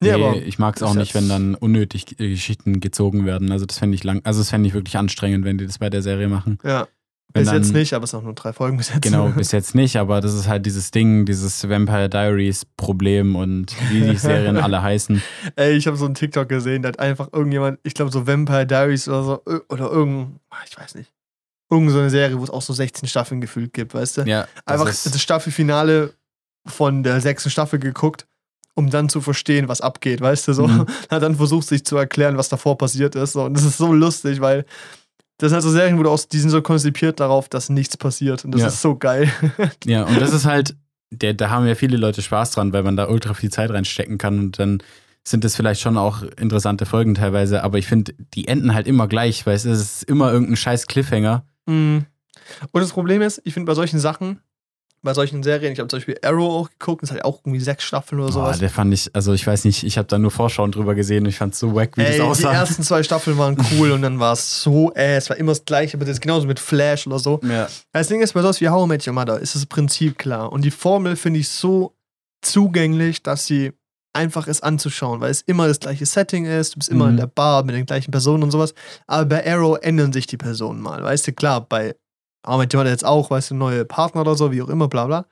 Nee, Nee, aber ich mag es auch nicht, wenn dann unnötig Geschichten gezogen werden. Also das fände ich lang, also das fände ich wirklich anstrengend, wenn die das bei der Serie machen. ja, Bis jetzt dann- nicht, aber es sind auch nur drei Folgen bis jetzt. Genau, bis jetzt nicht, aber das ist halt dieses Ding, dieses Vampire Diaries Problem und wie die Serien alle heißen. Ey, ich habe so einen TikTok gesehen, da hat einfach irgendjemand, ich glaube so Vampire Diaries oder so, ö- oder irgend, ich weiß nicht, irgend so eine Serie, wo es auch so 16 Staffeln gefühlt gibt, weißt du? Ja, das einfach das Staffelfinale von der sechsten Staffel geguckt, um dann zu verstehen, was abgeht, weißt du, so. Mhm. Hat dann versucht, sich zu erklären, was davor passiert ist. So. Und das ist so lustig, weil das sind halt so Serien, wo du aus, die sind so konzipiert darauf, dass nichts passiert. Und das Ja. ist so geil. Ja, und das ist halt, der, da haben ja viele Leute Spaß dran, weil man da ultra viel Zeit reinstecken kann und dann sind das vielleicht schon auch interessante Folgen teilweise, aber ich finde, die enden halt immer gleich, weil es ist immer irgendein scheiß Cliffhanger. Mhm. Und das Problem ist, ich finde bei solchen Sachen, bei solchen Serien, ich habe zum Beispiel Arrow auch geguckt, das hat ja auch irgendwie sechs Staffeln oder Boah, sowas. der fand ich, also ich weiß nicht, ich habe da nur Vorschauen drüber gesehen und ich fand es so wack, wie Ey, das die aussah. ersten zwei Staffeln waren cool und dann war es so, äh, es war immer das gleiche, aber das ist genauso mit Flash oder so. ja. Das Ding ist, bei sowas wie How I Met Your Mother ist das Prinzip klar. Und die Formel finde ich so zugänglich, dass sie einfach ist anzuschauen, weil es immer das gleiche Setting ist, du bist immer Mhm. in der Bar mit den gleichen Personen und sowas. Aber bei Arrow ändern sich die Personen mal. Weißt du, klar, bei How I Met Your Mother jetzt auch, weißt du, neue Partner oder so, wie auch immer, bla bla.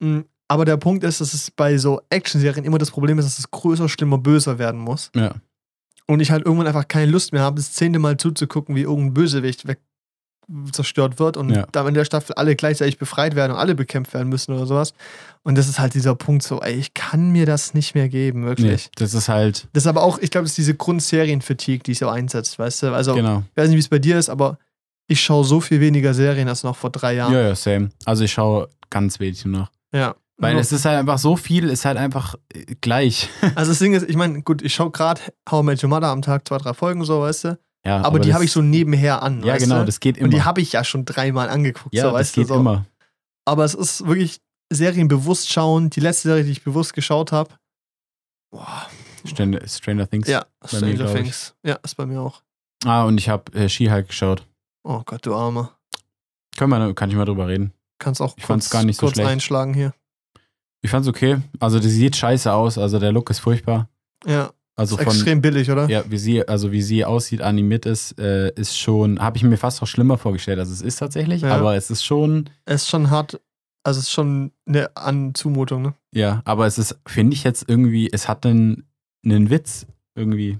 Mm, Aber der Punkt ist, dass es bei so Action-Serien immer das Problem ist, dass es größer, schlimmer, böser werden muss. ja. Und ich halt irgendwann einfach keine Lust mehr habe, das zehnte Mal zuzugucken, wie irgendein Bösewicht weg zerstört wird und Ja. dann in der Staffel alle gleichzeitig befreit werden und alle bekämpft werden müssen oder sowas. Und das ist halt dieser Punkt so, ey, ich kann mir das nicht mehr geben, Nee, wirklich. das ist halt, Das ist aber auch, ich glaube, das ist diese Grundserienfatigue, die so einsetzt, weißt du? Also, genau. ich weiß nicht, wie es bei dir ist, aber ich schaue so viel weniger Serien als noch vor drei Jahren. Ja, ja, same. Also ich schaue ganz wenig nur noch. Ja. Weil es ist halt einfach so viel, ist halt einfach äh, gleich. Also das Ding ist, ich meine, gut, ich schaue gerade How I Met Your Mother am Tag zwei, drei Folgen, so, weißt du. Ja, Aber, die das- habe ich so nebenher an. Ja, genau, du? das geht immer. Und die habe ich ja schon dreimal angeguckt, ja, so, das weißt geht du. So. immer. Aber es ist wirklich Serien bewusst schauen. Die letzte Serie, die ich bewusst geschaut habe. Boah. Stranger, Stranger Things. Ja, mir, Stranger ich. Things. Ja, ist bei mir auch. Ah, und ich habe äh, She-Hulk geschaut. Oh Gott, du Armer. Können wir, kann ich mal drüber reden. Kannst auch Ich kurz, gar nicht so kurz schlecht. einschlagen hier. Ich fand's okay. Also, die sieht scheiße aus. Also, der Look ist furchtbar. Ja, Also von, extrem billig, oder? ja, wie sie, also wie sie aussieht, animiert ist, äh, ist schon, habe ich mir fast noch schlimmer vorgestellt, als es ist tatsächlich. Ja. Aber es ist schon, Es ist schon hart. Also, es ist schon eine An Zumutung, ne? ja, aber es ist, finde ich jetzt irgendwie, es hat einen, einen Witz irgendwie.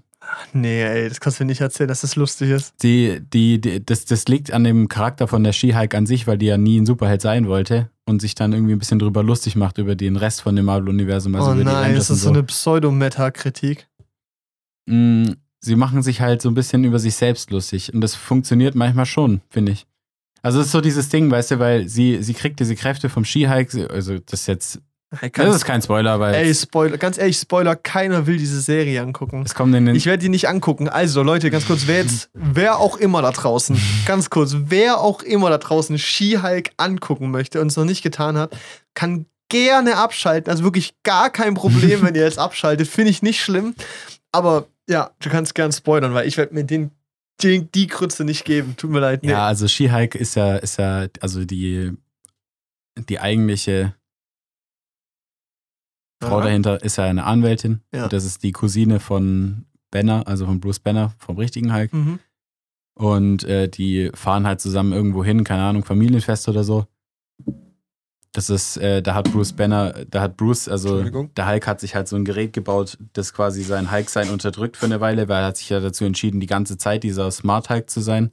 Nee, ey, das kannst du nicht erzählen, dass das lustig ist. Die, die, die, das, das liegt an dem Charakter von der She-Hulk an sich, weil die ja nie ein Superheld sein wollte und sich dann irgendwie ein bisschen drüber lustig macht über den Rest von dem Marvel-Universum, also oh über die nein, Avengers das und ist so eine Pseudo-Meta-Kritik. Mm, Sie machen sich halt so ein bisschen über sich selbst lustig und das funktioniert manchmal schon, finde ich. Also es ist so dieses Ding, weißt du, weil sie, sie kriegt diese Kräfte vom She-Hulk, sie- also das ist jetzt, Ey, das ist kein Spoiler, weil ey, Spoiler, ganz ehrlich, Spoiler, keiner will diese Serie angucken. es kommt in den, Ich werde die nicht angucken. Also, Leute, ganz kurz, wer jetzt, wer auch immer da draußen, ganz kurz, wer auch immer da draußen She-Hulk angucken möchte und es noch nicht getan hat, kann gerne abschalten. Also wirklich gar kein Problem, wenn ihr jetzt abschaltet. Finde ich nicht schlimm. Aber ja, du kannst gern spoilern, weil ich werde mir den, den, die Krütze nicht geben. Tut mir leid. Nee. ja, also She-Hulk ist ja, ist ja, also die, die eigentliche Frau Aha. dahinter ist ja eine Anwältin. Ja. Das ist die Cousine von Banner, also von Bruce Banner, vom richtigen Hulk. Mhm. Und äh, die fahren halt zusammen irgendwo hin, keine Ahnung, Familienfest oder so. Das ist, äh, da hat Bruce Banner, da hat Bruce, also der Hulk hat sich halt so ein Gerät gebaut, das quasi sein Hulk-Sein unterdrückt für eine Weile, weil er hat sich ja dazu entschieden, die ganze Zeit dieser Smart Hulk zu sein.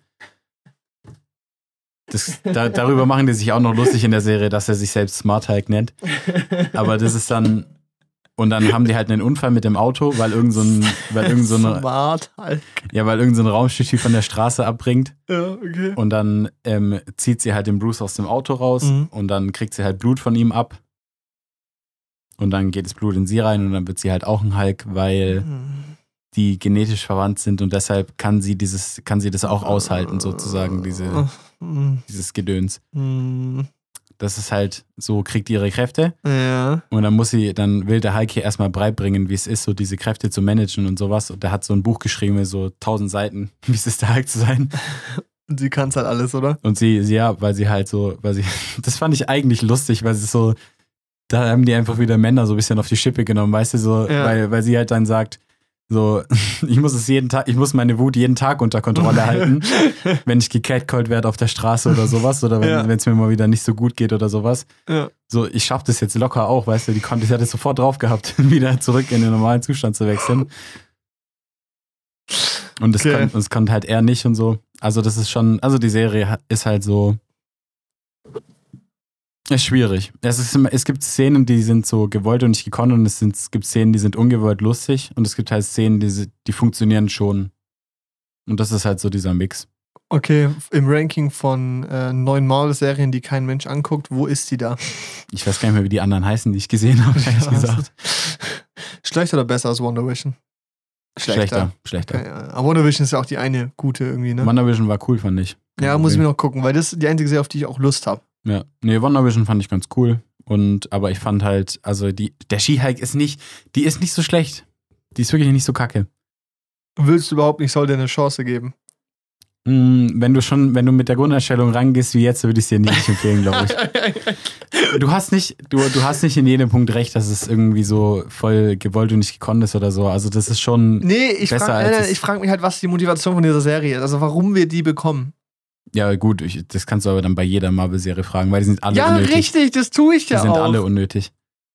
Das, da, darüber machen die sich auch noch lustig in der Serie, dass er sich selbst Smart Hulk nennt. Aber das ist dann. Und dann haben die halt einen Unfall mit dem Auto, weil irgend so ein, weil irgend so eine, Smart Hulk. ja, weil irgend so ein Raumschiff von der Straße abbringt. Ja, okay. Und dann ähm, zieht sie halt den Bruce aus dem Auto raus Mhm. und dann kriegt sie halt Blut von ihm ab. Und dann geht das Blut in sie rein und dann wird sie halt auch ein Hulk, weil Mhm. die genetisch verwandt sind und deshalb kann sie dieses, kann sie das auch aushalten, sozusagen, diese, Mhm. dieses Gedöns. Das ist halt, so kriegt ihre Kräfte Ja. und dann muss sie, dann will der hier erstmal beibringen, wie es ist, so diese Kräfte zu managen und sowas. Und der hat so ein Buch geschrieben mit so tausend Seiten, wie es ist, der Hulk zu sein. Und sie kann es halt alles, oder? Und sie, sie, ja, weil sie halt so, weil sie, das fand ich eigentlich lustig, weil sie so, da haben die einfach wieder Männer so ein bisschen auf die Schippe genommen, weißt du, so, Ja. weil, weil sie halt dann sagt, so, ich muss es jeden Tag, ich muss meine Wut jeden Tag unter Kontrolle halten, wenn ich gecatcallt werde auf der Straße oder sowas, oder wenn Ja. es mir mal wieder nicht so gut geht oder sowas. Ja. So, ich schaff das jetzt locker auch, weißt du, die konnte, ich hatte sofort drauf gehabt, wieder zurück in den normalen Zustand zu wechseln. Und das, Okay. das konnte halt er nicht und so. Also, das ist schon, also die Serie ist halt so. Ist schwierig. Es, ist es gibt Szenen, die sind so gewollt und nicht gekonnt, und es, sind, es gibt Szenen, die sind ungewollt lustig, und es gibt halt Szenen, die, die funktionieren schon. Und das ist halt so dieser Mix. Okay, im Ranking von äh, neun Marvel-Serien, die kein Mensch anguckt, wo ist die da? Ich weiß gar nicht mehr, wie die anderen heißen, die ich gesehen habe, ehrlich Ja, gesagt. Schlechter oder besser als Wonder Vision? Schlechter, schlechter. Okay, ja. Aber Wonder Vision ist ja auch die eine gute irgendwie, ne? WandaVision war cool, fand ich. ja, muss ich mir noch gucken, weil das ist die einzige Serie, auf die ich auch Lust habe. Ja, nee, WandaVision fand ich ganz cool. Und, aber ich fand halt, also die, der She-Hulk ist nicht, die ist nicht so schlecht. Die ist wirklich nicht so kacke. Willst du überhaupt nicht, soll dir eine Chance geben? Mm, wenn du schon, wenn du mit der Grundeinstellung rangehst wie jetzt, würde ich es dir nicht empfehlen, glaube ich. Du hast nicht, du, du hast nicht in jedem Punkt recht, dass es irgendwie so voll gewollt und nicht gekonnt ist oder so. Also das ist schon, nee, ich Besser frage als äh, frag mich halt, was die Motivation von dieser Serie ist. Also warum wir die bekommen. Ja gut, ich, das kannst du aber dann bei jeder Marvel-Serie fragen, weil die sind alle ja, unnötig. richtig, das tue ich Die ja sind auch. alle unnötig.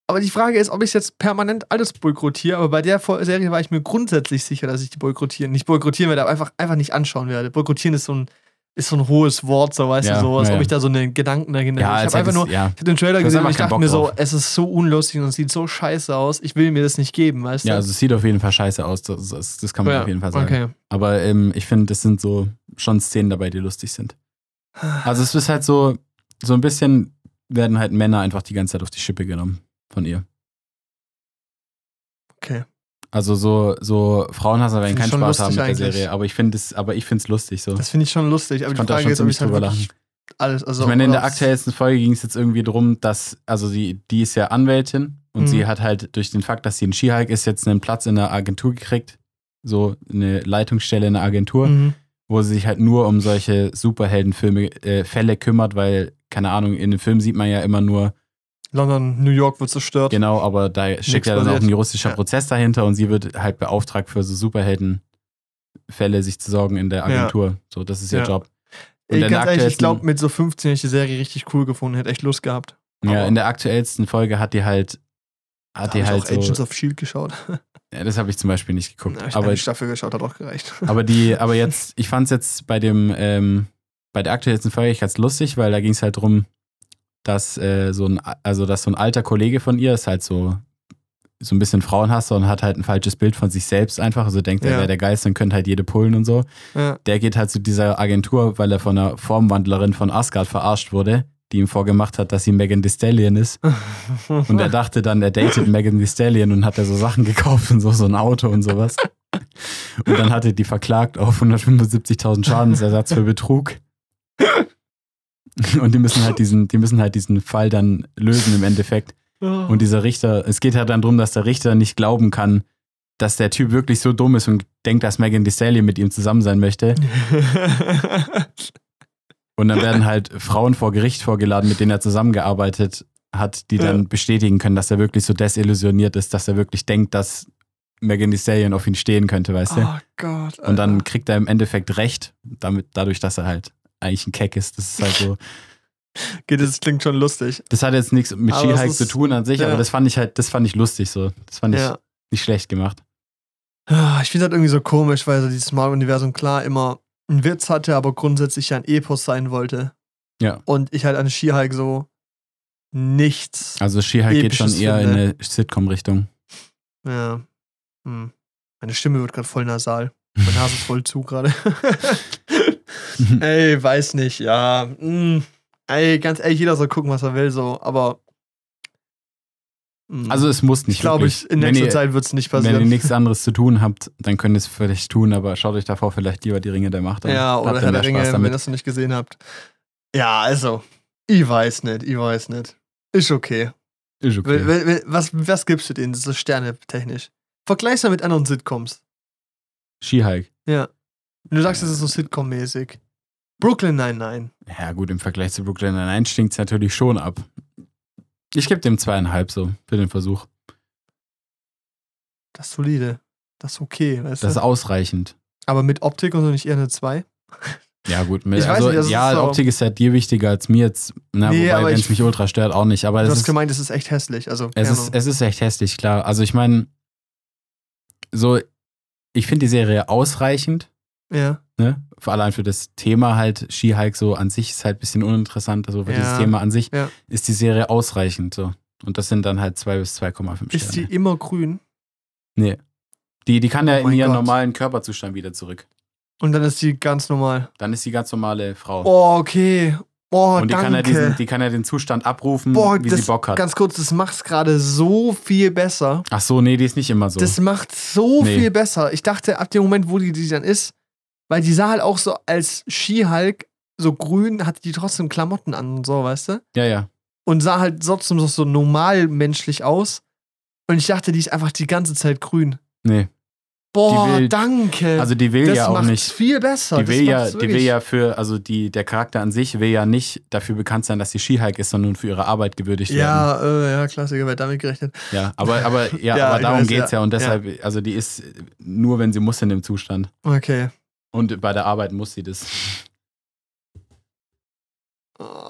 Aber die Frage ist, ob ich es jetzt permanent alles boykottiere. Aber bei der Serie war ich mir grundsätzlich sicher, dass ich die boykottieren, nicht boykottieren werde, aber einfach, einfach nicht anschauen werde. Boykottieren ist so ein, ist so ein hohes Wort, so weißt Ja, du, so, als ja, ob ja. ich da so einen Gedanken dahinter Ja, habe. Ich habe einfach nur, ja. ich habe den Trailer gesehen und ich dachte Bock mir so, drauf. es ist so unlustig und es sieht so scheiße aus. Ich will mir das nicht geben, weißt du? Ja, also es sieht auf jeden Fall scheiße aus. Das, das, das kann man Ja, auf jeden Fall sagen. Okay. Aber ähm, ich finde, es sind so schon Szenen dabei, die lustig sind. Also es ist halt so, so ein bisschen, werden halt Männer einfach die ganze Zeit auf die Schippe genommen von ihr. Okay. Also so, so Frauenhasser werden keinen Spaß haben mit lustig der eigentlich. Serie, aber ich finde es, aber ich finde es lustig so. Das finde ich schon lustig, aber Ich die Frage schon ist, ob ich halt drüber wirklich alles, also ich meine, in der aktuellsten Folge ging es jetzt irgendwie darum, dass, also die, die ist ja Anwältin und Mhm. sie hat halt durch den Fakt, dass sie ein Skihike ist, jetzt einen Platz in der Agentur gekriegt. So eine Leitungsstelle in der Agentur, Mhm. Wo sie sich halt nur um solche Superheldenfilme, äh, Fälle kümmert, weil, keine Ahnung, in dem Film sieht man ja immer nur, London, New York wird zerstört. genau, aber da steckt ja dann auch ein juristischer Ja. Prozess dahinter und sie wird halt beauftragt für so Superheldenfälle sich zu sorgen in der Ja. Agentur. So, das ist ihr Ja. Job. Ey, ganz ehrlich, ich glaube, mit so 15 hätte ich die Serie richtig cool gefunden, hätte echt Lust gehabt. Ja, Aber- in der aktuellsten Folge hat die halt, Da hat hab die ich halt auch so, Agents of Shield geschaut. ja, das habe ich zum Beispiel nicht geguckt. Na, ich aber die Staffel geschaut, hat auch gereicht. Aber die, aber jetzt, ich fand es jetzt bei dem, ähm, bei der aktuellsten Folge ganz lustig, weil da ging es halt drum, dass äh, so ein, also dass so ein alter Kollege von ihr ist halt so, so ein bisschen Frauenhasser und hat halt ein falsches Bild von sich selbst einfach. Also denkt, er Ja. wäre der Geist und könnte halt jede pullen und so. Ja. Der geht halt zu dieser Agentur, weil er von einer Formwandlerin von Asgard verarscht wurde, die ihm vorgemacht hat, dass sie Megan Thee Stallion ist. Und er dachte dann, er datet Megan Thee Stallion und hat da so Sachen gekauft und so, so ein Auto und sowas. Und dann hat er die verklagt auf 175.000 Schadensersatz für Betrug. Und die müssen halt diesen, die müssen halt diesen Fall dann lösen im Endeffekt. Und dieser Richter, es geht halt dann darum, dass der Richter nicht glauben kann, dass der Typ wirklich so dumm ist und denkt, dass Megan Thee Stallion mit ihm zusammen sein möchte. Und dann werden halt Frauen vor Gericht vorgeladen, mit denen er zusammengearbeitet hat, die dann Ja. bestätigen können, dass er wirklich so desillusioniert ist, dass er wirklich denkt, dass Megan Thee Stallion auf ihn stehen könnte, weißt du? oh Gott. Und dann Alter. kriegt er im Endeffekt recht, damit, dadurch, dass er halt eigentlich ein Keck ist. Das ist halt so. Geht, das klingt schon lustig. Das hat jetzt nichts mit Skihike zu tun an sich, ja. aber das fand ich halt, das fand ich lustig so. Das fand ich Ja. nicht schlecht gemacht. Ah, Ich finde das irgendwie so komisch, weil so dieses Marvel-Universum klar immer einen Witz hatte, aber grundsätzlich ja ein Epos sein wollte. Ja. Und ich halt an Skihike so nichts. Also Skihike geht schon eher in finde. eine Sitcom-Richtung. Ja. Hm. Meine Stimme wird gerade voll nasal. Mein Nase ist voll zu gerade. Ey, weiß nicht, ja. Hm. Ey, ganz ehrlich, jeder soll gucken, was er will, so, aber. Hm. Also es muss nicht ich glaube, in nächster ihr- Zeit wird es nicht Wenn ihr passieren. nichts anderes zu tun habt, dann könnt ihr es vielleicht tun, aber schaut euch davor vielleicht lieber die Ringe der Macht an. Ja, oder Herr der Ringe, Spaß wenn damit. ihr das noch nicht gesehen habt. Ja, also, ich weiß nicht, ich weiß nicht. Ist okay. Ist okay. Was, was gibst du denen, so sternetechnisch? Vergleich's mal mit anderen Sitcoms. Skihike. Wenn du sagst, es ist so Sitcom-mäßig. Brooklyn Nine-Nine. Ja, gut, im Vergleich zu Brooklyn Nine-Nine stinkt es natürlich schon ab. Ich gebe dem zweieinhalb so für den Versuch. Das ist solide. Das ist okay, weißt Das ist du? ausreichend. Aber mit Optik und so nicht eher eine 2? Ja, gut. Mit, also, nicht, ist ja, so- Optik ist ja dir wichtiger als mir jetzt. Na, Nee, aber wobei, wenn ich- es mich ultra stört, auch nicht. Aber Du hast ist, gemeint, es ist echt hässlich. Also, es, ist, es ist echt hässlich, klar. Also, ich meine, so, ich finde die Serie ausreichend. ja. Ne? Vor allem für das Thema halt, Skihike so an sich ist halt ein bisschen uninteressant. Also für Ja, dieses Thema an sich ja. ist die Serie ausreichend so. Und das sind dann halt 2 bis 2,5 Ist die Sterne. immer grün? Nee. Die, die kann ja Oh in ihren Gott. normalen Körperzustand wieder zurück. Und dann ist die ganz normal. Dann ist die ganz normale Frau. Oh, okay. Oh, Und die danke. kann, ja diesen, die kann ja den Zustand abrufen, Boah, wie das, sie Bock hat. ganz kurz, das macht's gerade so viel besser. Ach so, nee, die ist nicht immer so. Das macht so Nee. viel besser. Ich dachte, ab dem Moment, wo die, die dann ist, weil die sah halt auch so als Skihulk, so grün, hatte die trotzdem Klamotten an und so, weißt du? ja, ja. Und sah halt trotzdem so, so normal menschlich aus. Und ich dachte, die ist einfach die ganze Zeit grün. Nee. Boah, will- danke. Also die will das ja auch nicht. viel besser. Die Das will ja, macht's die will ja für, also die, der Charakter an sich will ja nicht dafür bekannt sein, dass sie Skihike ist, sondern für ihre Arbeit gewürdigt werden. Ja, äh, ja, Klassiker, wer damit gerechnet. Ja, aber, aber, ja, Ja, aber darum weiß, geht's ja. ja. Und deshalb, also die ist nur, wenn sie muss in dem Zustand. Okay. Und bei der Arbeit muss sie das.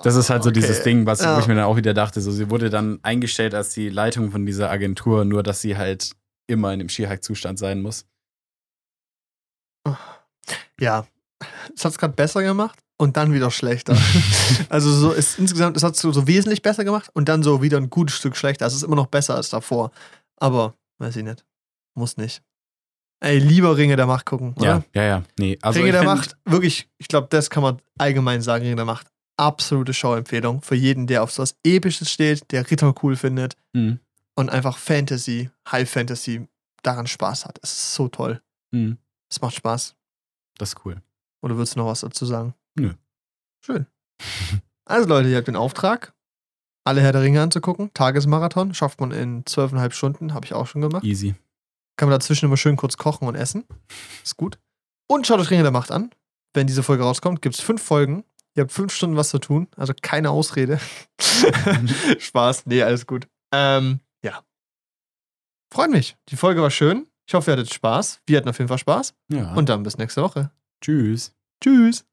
Das ist halt so Okay. dieses Ding, was Ja. wo ich mir dann auch wieder dachte. So, sie wurde dann eingestellt als die Leitung von dieser Agentur, nur dass sie halt immer in dem Skihike-Zustand sein muss. Ja, es hat es gerade besser gemacht und dann wieder schlechter. also so ist insgesamt, es hat es so, so wesentlich besser gemacht und dann so wieder ein gutes Stück schlechter. Also es ist immer noch besser als davor. Aber weiß ich nicht. Muss nicht. Ey, lieber Ringe der Macht gucken, oder? Ja, ja, ja. Nee, also Ringe der Macht, wirklich, ich glaube, das kann man allgemein sagen, Ringe der Macht. absolute Showempfehlung für jeden, der auf sowas Episches steht, der Ritter cool findet Mhm. und einfach Fantasy, High Fantasy daran Spaß hat. Es ist so toll. Mhm. Es macht Spaß. Das ist cool. Oder würdest du noch was dazu sagen? Nö. Schön. Also Leute, ihr habt den Auftrag, alle Herr der Ringe anzugucken. Tagesmarathon schafft man in zwölfeinhalb Stunden, habe ich auch schon gemacht. Easy. Kann man dazwischen immer schön kurz kochen und essen. Ist gut. Und schaut euch Ringe der Macht an. Wenn diese Folge rauskommt, gibt es fünf Folgen. Ihr habt fünf Stunden was zu tun, also keine Ausrede. Spaß, nee, alles gut. Ähm, ja. Freut mich. Die Folge war schön. Ich hoffe, ihr hattet Spaß. Wir hatten auf jeden Fall Spaß. Ja. Und dann bis nächste Woche. tschüss. Tschüss.